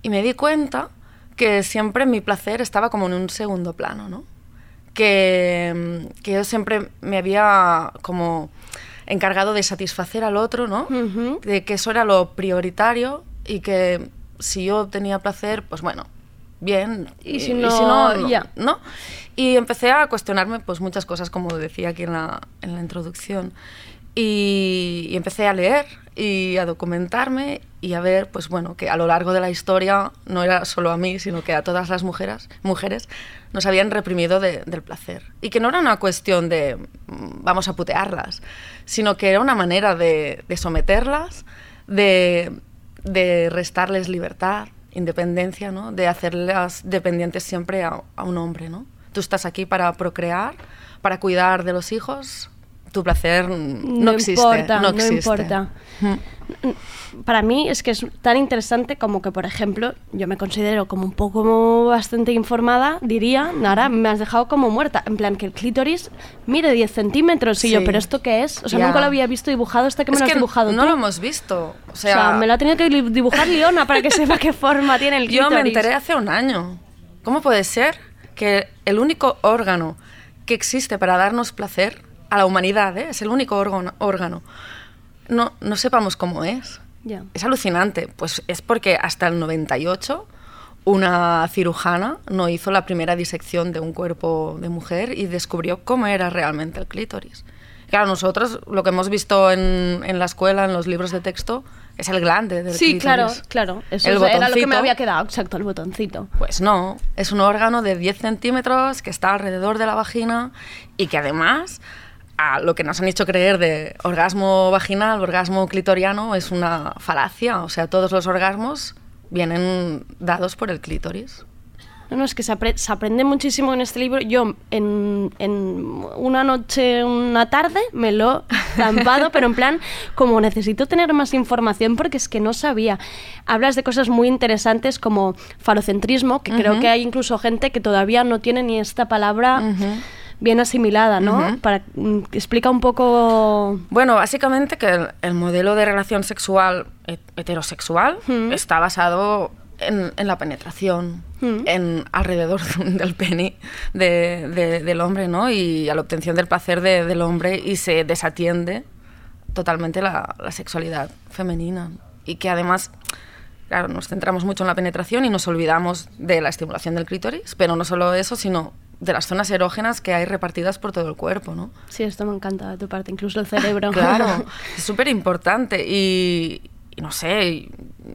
Y me di cuenta que siempre mi placer estaba como en un segundo plano, ¿no? Que, que yo siempre me había como encargado de satisfacer al otro, ¿no? De que eso era lo prioritario y que si yo tenía placer, pues bueno, bien. Y si no, ya. ¿no? Y empecé a cuestionarme pues muchas cosas, como decía aquí en la, en la introducción. Y, empecé a leer y a documentarme y a ver, pues bueno, que a lo largo de la historia no era solo a mí, sino que a todas las mujeres, mujeres nos habían reprimido de- del placer. Y que no era una cuestión de mm, vamos a putearlas, sino que era una manera de, de someterlas, de, de restarles libertad, independencia, ¿no? de hacerlas dependientes siempre a, a un hombre. ¿no? Tú estás aquí para procrear, para cuidar de los hijos, tu placer no, No existe. importa, no no importa. Mm. Para mí es que es tan interesante como que, por ejemplo, yo me considero como un poco bastante informada, diría, Nara, me has dejado como muerta. En plan, que el clítoris mide 10 centímetros y yo, Sí. ¿pero esto qué es? O sea, nunca lo había visto dibujado hasta que me Es lo has que dibujado no tú. lo hemos visto. O O sea, sea, me lo ha tenido que dibujar Leona para que sepa qué forma tiene el Yo clítoris. me enteré hace un año. ¿Cómo puede ser que el único órgano que existe para darnos placer a la humanidad, ¿eh? es el único órgano, no, no sepamos cómo es? Es alucinante. Pues es porque hasta el 98 una cirujana no hizo la primera disección de un cuerpo de mujer y descubrió cómo era realmente el clítoris. Claro, nosotros lo que hemos visto en, en la escuela, en los libros de texto, es el glande del Sí, clítoris. claro, claro. Eso El era lo que me había quedado, exacto, el botoncito. Pues no, es un órgano de 10 centímetros que está alrededor de la vagina y que además a lo que nos han hecho creer de orgasmo vaginal, orgasmo clitoriano, es una falacia. O sea, todos los orgasmos vienen dados por el clítoris. No, no, es que se, apre- se aprende muchísimo en este libro. Yo en, en una noche, una tarde, me lo he zampado, pero en plan, como necesito tener más información porque es que no sabía. Hablas de cosas muy interesantes como falocentrismo, que creo Ujú. que hay incluso gente que todavía no tiene ni esta palabra bien asimilada, ¿no? Para, mm, explica un poco... Bueno, básicamente que el, el modelo de relación sexual he- heterosexual está basado en, en la penetración, en alrededor del pene de- de- del hombre, ¿no? Y a la obtención del placer de- del hombre y se desatiende totalmente la, la sexualidad femenina. Y que además, claro, nos centramos mucho en la penetración y nos olvidamos de la estimulación del clítoris, pero no solo eso, sino de las zonas erógenas que hay repartidas por todo el cuerpo, ¿no? Sí, esto me encanta de tu parte, incluso el cerebro. Claro, es súper importante y, y no sé,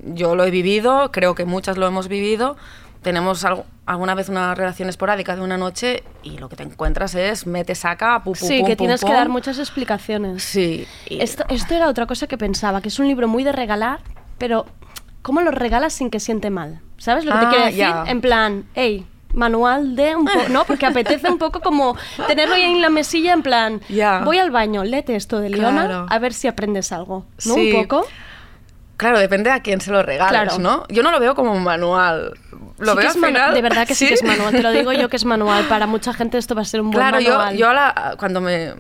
yo lo he vivido, creo que muchas lo hemos vivido. Tenemos algo- alguna vez una relación esporádica de una noche y lo que te encuentras es mete, saca, pu, pu, Sí, pum, que pum, tienes que pum. dar muchas explicaciones. Sí. Esto, esto era otra cosa que pensaba, que es un libro muy de regalar, pero ¿cómo lo regalas sin que siente mal? ¿Sabes lo que te Ah, quiero decir? En plan, hey, manual de un poco, ¿no? Porque apetece un poco como tenerlo ahí en la mesilla, en plan, voy al baño, léete esto de Leona, Claro. a ver si aprendes algo, ¿no? Sí. Un poco. Claro, depende a quién se lo regales, Claro. ¿no? Yo no lo veo como un manual. Lo Sí que veo es al final. De verdad que sí. que es manual, te lo digo yo que es manual. Para mucha gente esto va a ser un buen Claro, yo, manual. yo a la- cuando me,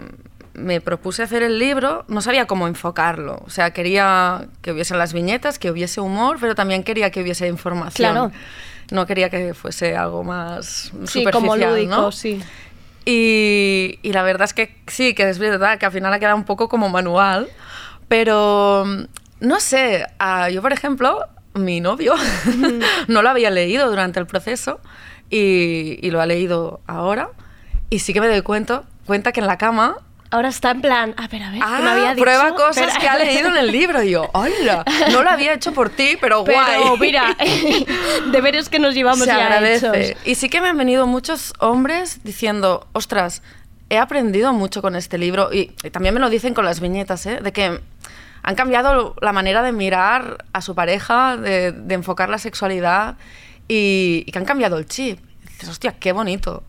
me propuse hacer el libro no sabía cómo enfocarlo. O sea, quería que hubiesen las viñetas, que hubiese humor, pero también quería que hubiese información. Claro. No quería que fuese algo más Sí, como superficial, lúdico, ¿no? sí. Y, y la verdad es que sí, que es verdad que al final ha quedado un poco como manual, pero mm, no sé, yo por ejemplo, mi novio no lo había leído durante el proceso y, y lo ha leído ahora y sí que me doy cuenta, cuenta que en la cama Ahora está en plan, a ver, a ver, ¿qué Ah, me había dicho? prueba cosas que ha leído en el libro. Y yo, ¡hola! No lo había hecho por ti, pero, Pero guay. mira, deberes que nos llevamos Se ya agradece. hechos. Y sí que me han venido muchos hombres diciendo, ostras, he aprendido mucho con este libro. Y, y también me lo dicen con las viñetas, ¿eh? De que han cambiado la manera de mirar a su pareja, de, de enfocar la sexualidad y, y que han cambiado el chip. Y dices, hostia, qué bonito.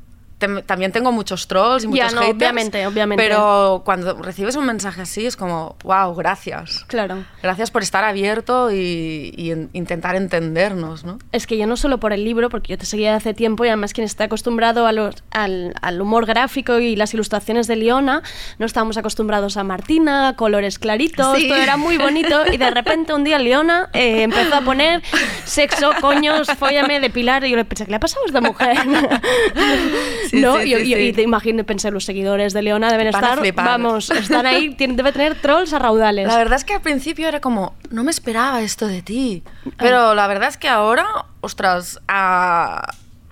También tengo muchos trolls y Ya, muchos no, haters. obviamente, obviamente. Pero cuando recibes un mensaje así es como, wow, gracias. Claro. Gracias por estar abierto y, y en- intentar entendernos, ¿no? Es que yo no solo por el libro, porque yo te seguía hace tiempo y además quien está acostumbrado a los- al, al humor gráfico y las ilustraciones de Leona, no estábamos acostumbrados a Martina, colores claritos, Sí. todo era muy bonito y de repente un día Leona eh, empezó a poner sexo, coños, fóllame, depilar y yo le pensé, ¿qué le ha pasado a esta mujer? Sí, ¿No? sí, y, sí, y- y sí. te imagino, pensé, los seguidores de Leona deben Van estar, flipar. vamos, están ahí, tienen- debe tener trolls a raudales. La verdad es que al principio era como, no me esperaba esto de ti. Pero la verdad es que ahora, ostras,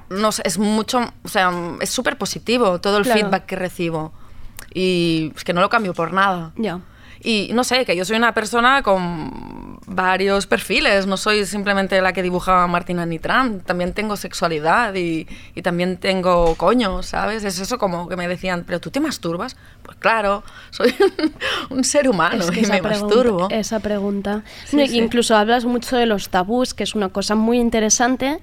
no sé, es mucho, o sea, es súper positivo todo el Claro. feedback que recibo. Y es que no lo cambio por nada. Ya. Y no sé, que yo soy una persona con varios perfiles, no soy simplemente la que dibuja Martina Nitran, también tengo sexualidad y, y también tengo coño, ¿sabes? Es eso como que me decían, ¿pero tú te masturbas? Pues claro, soy un ser humano Es que y me pregunta- masturbo. Esa pregunta. Sí, No, sí. Incluso hablas mucho de los tabús, que es una cosa muy interesante.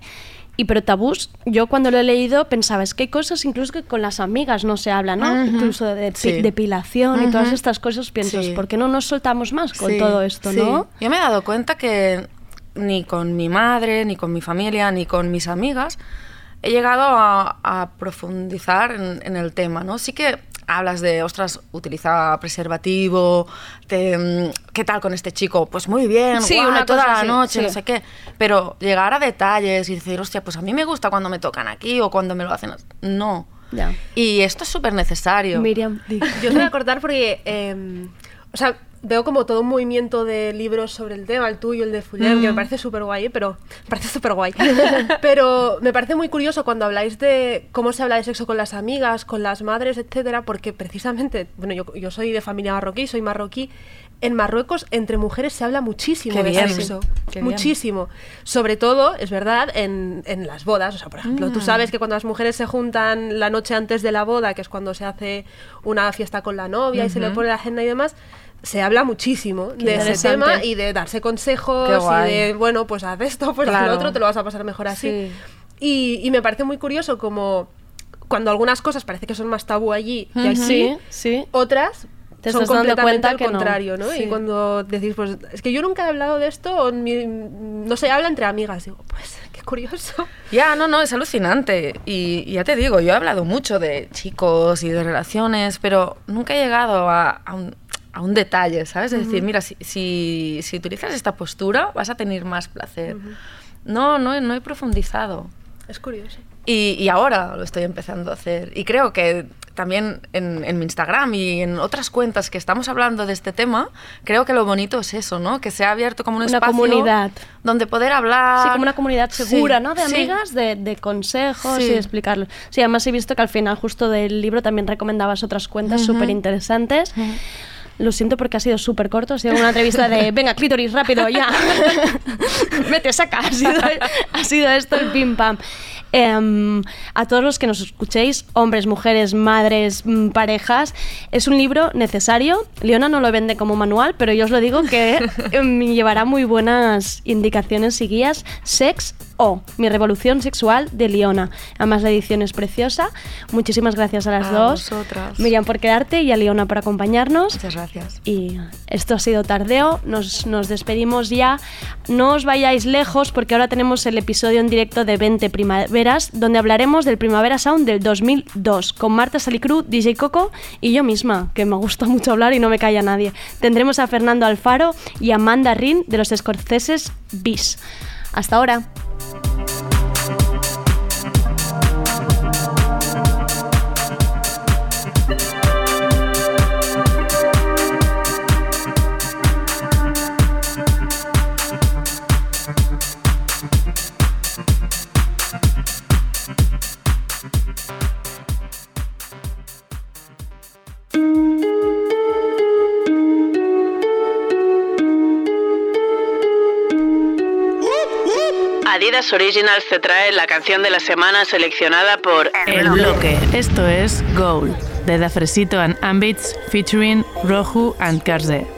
Y pero tabús, yo cuando lo he leído pensaba, es que hay cosas incluso que con las amigas no se habla, ¿no? Incluso de Sí. depilación y todas estas cosas, pienso, Sí. ¿por qué no nos soltamos más con Sí, todo esto, sí. no? Yo me he dado cuenta que ni con mi madre, ni con mi familia, ni con mis amigas he llegado a, a profundizar en, en el tema, ¿no? Sí que hablas de, ostras, utiliza preservativo, te, mm, ¿qué tal con este chico? Pues muy bien, Sí, una toda cosa la así, noche, no sé qué. Pero llegar a detalles y decir, hostia, pues a mí me gusta cuando me tocan aquí o cuando me lo hacen... as-". No. Ya. Y esto es súper necesario. Miriam, di. Yo os voy a cortar porque, eh, o sea, veo como todo un movimiento de libros sobre el tema, el tuyo, el de Fuller, que me Mm. parece súper guay, pero me parece súper guay. pero me parece muy curioso cuando habláis de cómo se habla de sexo con las amigas, con las madres, etcétera, porque precisamente, bueno, yo, yo soy de familia marroquí, soy marroquí. En Marruecos, entre mujeres se habla muchísimo Qué de bien, sexo. qué bien. muchísimo. Sobre todo, es verdad, en, en las bodas. O sea, por ejemplo, tú Mm. sabes que cuando las mujeres se juntan la noche antes de la boda, que es cuando se hace una fiesta con la novia y se le pone la agenda y demás, se habla muchísimo Qué de ese tema y de darse consejos y de, bueno, pues haz esto, pues haz lo otro, te lo vas a pasar mejor así. Sí. Y, y me parece muy curioso como cuando algunas cosas parece que son más tabú allí que aquí, Sí, sí. otras Te son estás dando completamente cuenta al no. contrario, ¿no? Sí. Y cuando decís, pues es que yo nunca he hablado de esto, o mi- no se habla entre amigas, digo, pues qué curioso. Ya, no, no, es alucinante. Y, y ya te digo, yo he hablado mucho de chicos y de relaciones, pero nunca he llegado a, a un, a un detalle, ¿sabes? Es decir, mira, si, si, si utilizas esta postura vas a tener más placer. No, no, he- no he profundizado. Es curioso. Y, y ahora lo estoy empezando a hacer. Y creo que también en, en mi Instagram y en otras cuentas que estamos hablando de este tema, creo que lo bonito es eso, ¿no? Que se ha abierto como un Una espacio comunidad. donde poder hablar. Sí, como una comunidad segura, Sí, ¿no? De sí. amigas, de, de consejos Sí. y de explicarlo. Sí, además he visto que al final justo del libro también recomendabas otras cuentas Ujú. súper interesantes. Lo siento porque ha sido súper corto, ha sido una entrevista de, venga, clítoris, rápido, ya. Vete, saca. Ha sido, ha sido esto el pim pam. Em, a todos los que nos escuchéis, hombres, mujeres, madres, mm, parejas, es un libro necesario. Leona no lo vende como manual, pero yo os lo digo que em, llevará muy buenas indicaciones y guías. Sex o Mi revolución sexual de Leona. Además, la edición es preciosa. Muchísimas gracias a las A dos. vosotras. Miriam por quedarte y a Leona por acompañarnos. Muchas gracias. Y esto ha sido tardeo, nos, nos despedimos ya. No os vayáis lejos porque ahora tenemos el episodio en directo de 20 primaveras, donde hablaremos del Primavera Sound del 2002, con Marta Salicru, DJ Coco y yo misma, que me gusta mucho hablar y no me calla nadie. Tendremos a Fernando Alfaro y a Amanda Rin de los escorceses Bis. Hasta ahora. Adidas Originals te trae la canción de la semana seleccionada por El bloque. Esto es Goal, de Da Fresito and Ambits featuring Rohu and Karze.